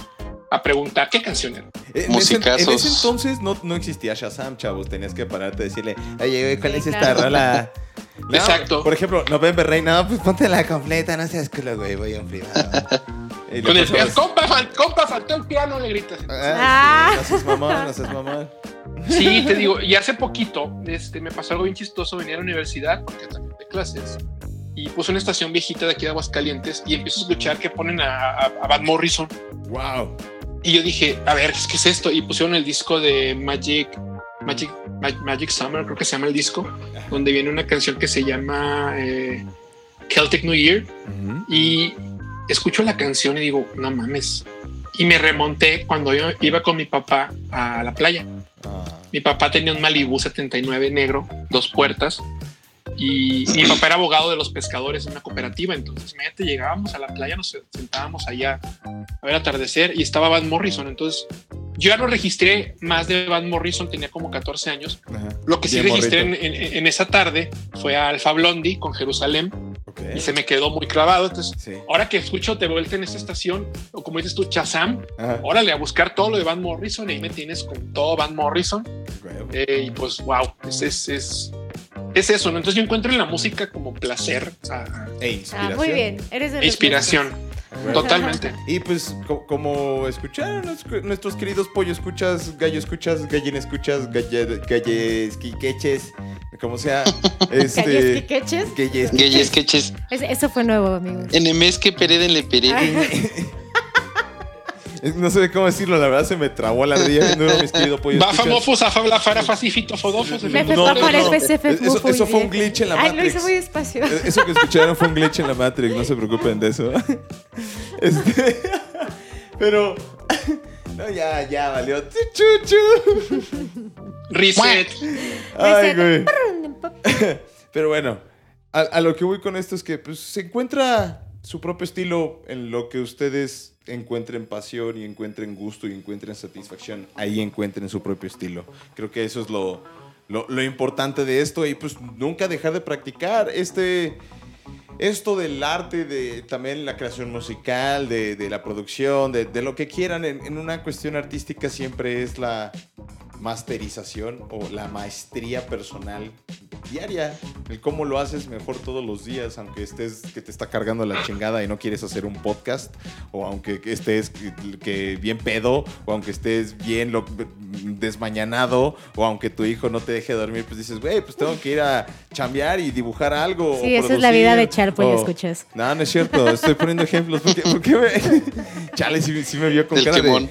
a preguntar qué canción era. En ese, en ese entonces no, no existía Shazam, chavos. Tenías que pararte a decirle, oye, güey, ¿cuál es esta rola? No, Exacto. Por ejemplo, November Rain, no, pues ponte la completa, no seas culo, güey, voy a un privado. Con el pasabas- compa, fal- compa, faltó el piano, le gritas. Ah, sí, no seas mamón, no seas mamón. Sí, te digo, y hace poquito este, me pasó algo bien chistoso, venía a la universidad, porque también de clases, y puse una estación viejita de aquí de Aguascalientes y empiezo a escuchar que ponen a, a, a Van Morrison. Wow. Y yo dije, a ver, ¿qué es esto? Y pusieron el disco de Magic, Magic, Ma- Magic Summer, creo que se llama el disco, donde viene una canción que se llama eh, Celtic New Year. Y escucho la canción y digo, no mames. Y me remonté cuando yo iba con mi papá a la playa. Ah, Mi papá tenía un Malibu 79 negro, dos puertas. Y mi papá era abogado de los pescadores en una cooperativa. Entonces, imagínate, llegábamos a la playa, nos sentábamos allá a ver atardecer y estaba Van Morrison. Entonces, yo ya lo registré más de Van Morrison, tenía como 14 años. Lo que sí registré en, esa tarde fue a Alfa Blondie con Jerusalén. Y se me quedó muy clavado. Entonces, ahora que escucho Te vuelta en esa estación, o como dices tú, Chazam, órale a buscar todo lo de Van Morrison. Y ahí me tienes con todo Van Morrison. Eh, y pues, wow, es, es, es, es, eso. ¿no? Entonces, yo encuentro en la música como placer e inspiración. Ah, muy bien, eres de Inspiración. Totalmente. Y pues, como escucharon nuestros queridos pollo escuchas, gallo escuchas, gallina escuchas, galles, quiqueches, como sea. Este, quiqueches? Galles queches. Eso fue nuevo, amigos. Enemes que pereden le pereden. No sé cómo decirlo, la verdad se me trabó la ardilla no mis queridos pollos. Va famofos a fabla fara facifito fodofos. Eso fue un glitch en la Matrix. Ay, lo hice muy despacio. Eso que escucharon fue un glitch en la Matrix, no se preocupen de eso. Este, pero no, ya, ya valió. Chuchu. Reset. Ay, güey. Pero bueno, a, a, lo que voy con esto es que pues, se encuentra su propio estilo en lo que ustedes encuentren pasión y encuentren gusto y encuentren satisfacción. Ahí encuentren su propio estilo. Creo que eso es lo, lo, importante de esto y pues nunca dejar de practicar este... Esto del arte, de también la creación musical, de, de la producción, de, lo que quieran en, en una cuestión artística siempre es la, masterización o la maestría personal diaria. El cómo lo haces mejor todos los días, aunque estés que te está cargando la chingada y no quieres hacer un podcast, o aunque estés que, bien pedo, o aunque estés bien lo, desmañanado, o aunque tu hijo no te deje dormir, pues dices, güey, pues tengo que ir a chambear y dibujar algo. Sí, esa es la vida de Char, pues escuchas. No, no es cierto, estoy poniendo ejemplos. porque me... Chale, sí, me vio con cara de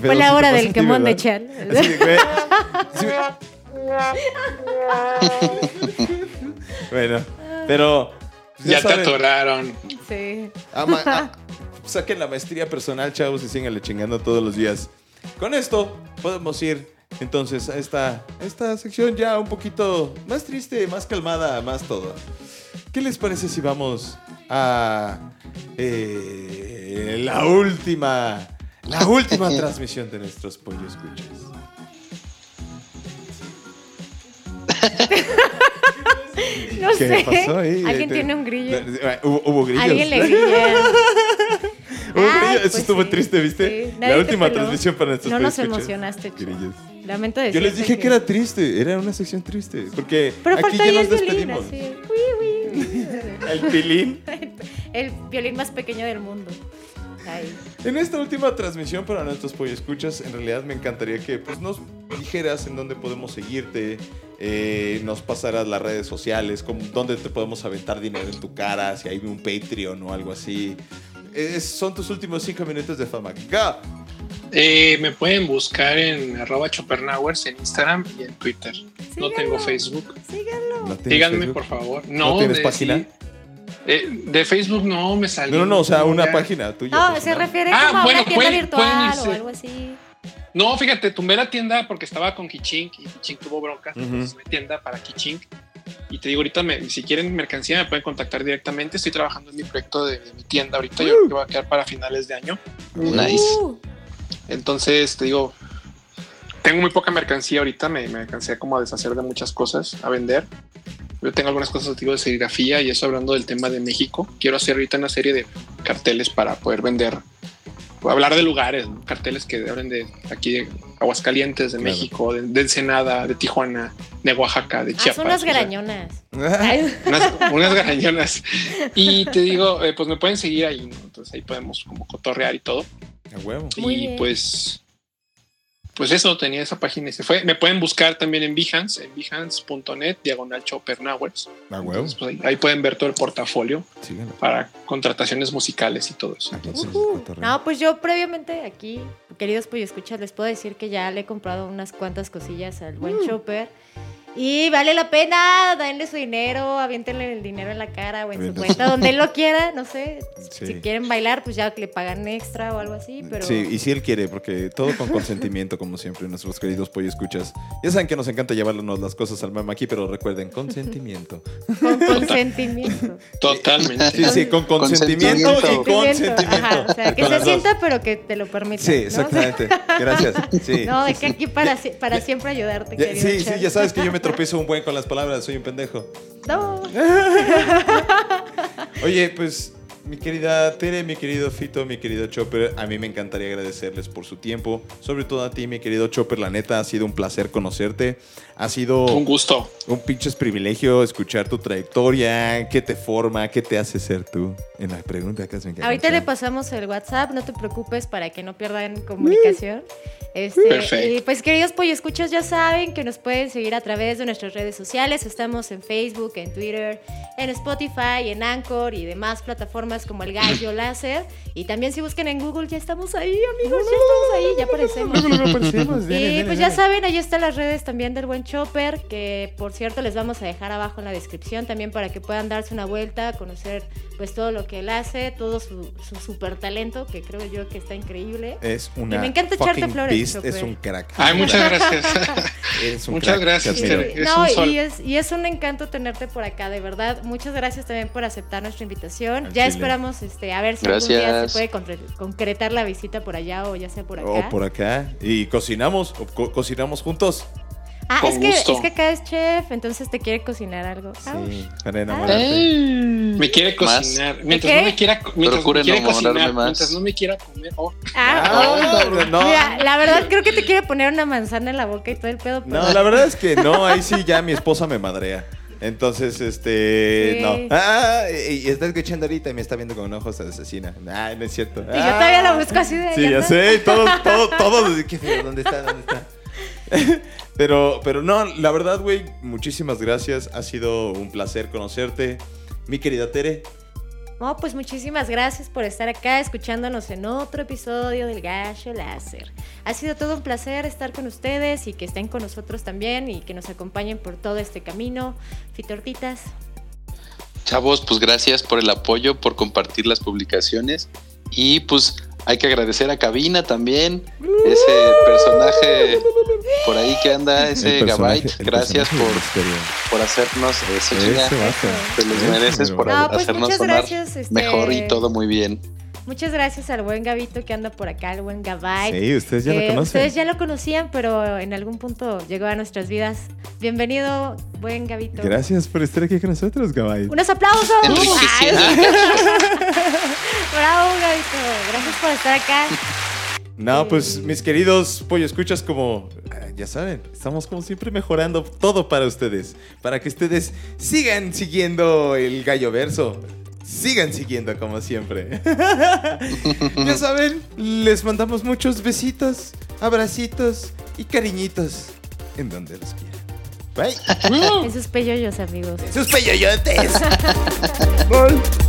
fue la hora del quemón de Char. bueno, pero. Ya, te atoraron. Sí. Ah, saquen la maestría personal, chavos, y síganle chingando todos los días. Con esto podemos ir entonces a esta, esta sección ya un poquito más triste, más calmada, más todo. ¿Qué les parece si vamos a eh, la última la última transmisión de nuestros pollos escuchas. no ¿Qué sé. pasó ahí? Alguien tiene un grillo. ¿Hubo, hubo grillos. Alguien le grilla. Eso pues estuvo triste, ¿viste? La última transmisión para nuestros No nos emocionaste, Grillos. Lamento decirte Yo les dije que... era triste, era una sección triste. Porque aquí ya nos despedimos. el pilín. el violín más pequeño del mundo. En esta última transmisión para nuestros escuchas, en realidad me encantaría que pues, nos dijeras en dónde podemos seguirte, eh, nos pasaras las redes sociales, como, dónde te podemos aventar dinero en tu cara, si hay un Patreon o algo así. son tus últimos cinco minutos de fama. Eh, me pueden buscar en arroba chopernowers en Instagram y en Twitter. No tengo Facebook. Síganlo. Díganme, por favor. No, tienes página? Eh, de Facebook no me salió. No, no, o sea, una página tuya. No, se refiere ah, como a una tienda virtual o algo así. No, fíjate, tumbé la tienda porque estaba con Kichink y Kichink tuvo bronca. Entonces me tienda para Kichink. Y te digo, ahorita, si quieren mercancía, me pueden contactar directamente. Estoy trabajando en mi proyecto de, mi tienda ahorita. Yo creo que va a quedar para finales de año. Nice. Entonces, te digo, tengo muy poca mercancía ahorita. Me, me cansé como a deshacer de muchas cosas, a vender. Yo tengo algunas cosas tipo de serigrafía y eso hablando del tema de México. Quiero hacer ahorita una serie de carteles para poder vender, hablar de lugares, carteles que hablen de aquí de Aguascalientes, de México, de, Ensenada, de Tijuana, de Oaxaca, de ah, Chiapas. son unas garañonas. unas, garañonas. Y te digo, eh, pues me pueden seguir ahí, entonces ahí podemos como cotorrear y todo. A huevo. Y pues pues eso, tenía esa página y se fue. Me pueden buscar también en Behance, en behance.net, diagonal Chopper Nawers. Ah, pues, ahí, pueden ver todo el portafolio para contrataciones musicales y todo eso. no, pues yo previamente aquí, queridos pues escuchas, les puedo decir que ya le he comprado unas cuantas cosillas al buen mm. Chopper. Y vale la pena, denle su dinero, aviéntenle el dinero en la cara o en su cuenta, donde él lo quiera, no sé. Si quieren bailar, pues ya le pagan extra o algo así, pero... Sí, y si él quiere, porque todo con consentimiento, como siempre, nuestros queridos pollo escuchas. Ya saben que nos encanta llevarnos las cosas al mama aquí, pero recuerden, consentimiento. Con consentimiento. Totalmente. Sí, sí, con consentimiento, y consentimiento. o sea, que se sienta, pero que te lo permita. Sí, exactamente. Gracias. Sí. No, de que aquí para, para siempre ayudarte, Sí, sí, ya sabes que yo me tropiezo un buen con las palabras, soy un pendejo. No. Oye, pues mi querida Tere, mi querido Fito, mi querido Chopper, a mí me encantaría agradecerles por su tiempo, sobre todo a ti, mi querido Chopper, la neta ha sido un placer conocerte, ha sido un gusto, un pinches privilegio escuchar tu trayectoria, qué te forma, qué te hace ser tú. En la pregunta que me Ahorita le pasamos el WhatsApp, no te preocupes para que no pierdan comunicación. Este, y pues queridos pollo escuchas ya saben que nos pueden seguir a través de nuestras redes sociales. Estamos en Facebook, en Twitter, en Spotify, en Anchor y demás plataformas como el Gallo Láser. Y también si buscan en Google ya estamos ahí, amigos, ya estamos ahí, ya aparecemos. y pues ya saben, ahí están las redes también del buen Chopper, que por cierto les vamos a dejar abajo en la descripción también para que puedan darse una vuelta, conocer pues todo lo que él hace, todo su, su super talento, que creo yo que está increíble. Es una y me encanta echarte flores. es un crack. Ay, muchas gracias. muchas gracias. no, y, es, y es un encanto tenerte por acá, de verdad. Muchas gracias también por aceptar nuestra invitación. ya esperamos este, a ver si algún día se puede concretar la visita por allá o ya sea por acá. O por acá. Y cocinamos, cocinamos juntos. Ah, es que, es que acá es chef, entonces te quiere cocinar algo. Sí, para Me quiere cocinar. Mientras no me quiera, mientras me quiere cocinar, más. mientras no me quiera comer. Oh. Ah, ah oh. no, Mira, la verdad creo que te quiere poner una manzana en la boca y todo el pedo. No, la verdad es que no, ahí sí ya mi esposa me madrea. Entonces, este. No. Ah, y, está escuchando ahorita y me está viendo con ojos de asesina. Ah, no es cierto. Y yo todavía la busco así de. Sí, ya sé. Todos, todos, todos. ¿Dónde está? ¿Dónde está? pero, pero no, la verdad, güey, muchísimas gracias. Ha sido un placer conocerte. Mi querida Tere. No, pues muchísimas gracias por estar acá escuchándonos en otro episodio del Gacho Láser. Ha sido todo un placer estar con ustedes y que estén con nosotros también y que nos acompañen por todo este camino. Fitortitas. Chavos, pues gracias por el apoyo, por compartir las publicaciones y pues hay que agradecer a Cabina también, ese personaje por ahí que anda, ese Gabite. Gracias por, por hacernos eso, Te los mereces por pues hacernos sonar este, mejor y todo muy bien. Muchas gracias al buen Gabito que anda por acá, el buen Gabite. Sí, ustedes ya lo conocen. Ustedes ya lo conocían, pero en algún punto llegó a nuestras vidas. Bienvenido, buen Gabito. Gracias por estar aquí con nosotros, Gabite. ¡Unos aplausos! Bravo, Gabito. Gracias por estar acá. No, pues mis queridos pollo escuchas como eh, ya saben, estamos como siempre mejorando todo para ustedes, para que ustedes sigan siguiendo el gallo verso. Sigan siguiendo como siempre. ya saben, les mandamos muchos besitos, abracitos y cariñitos en donde los quieran. Bye. Esos peyoyos, amigos. Esos peyoyotes. Bye.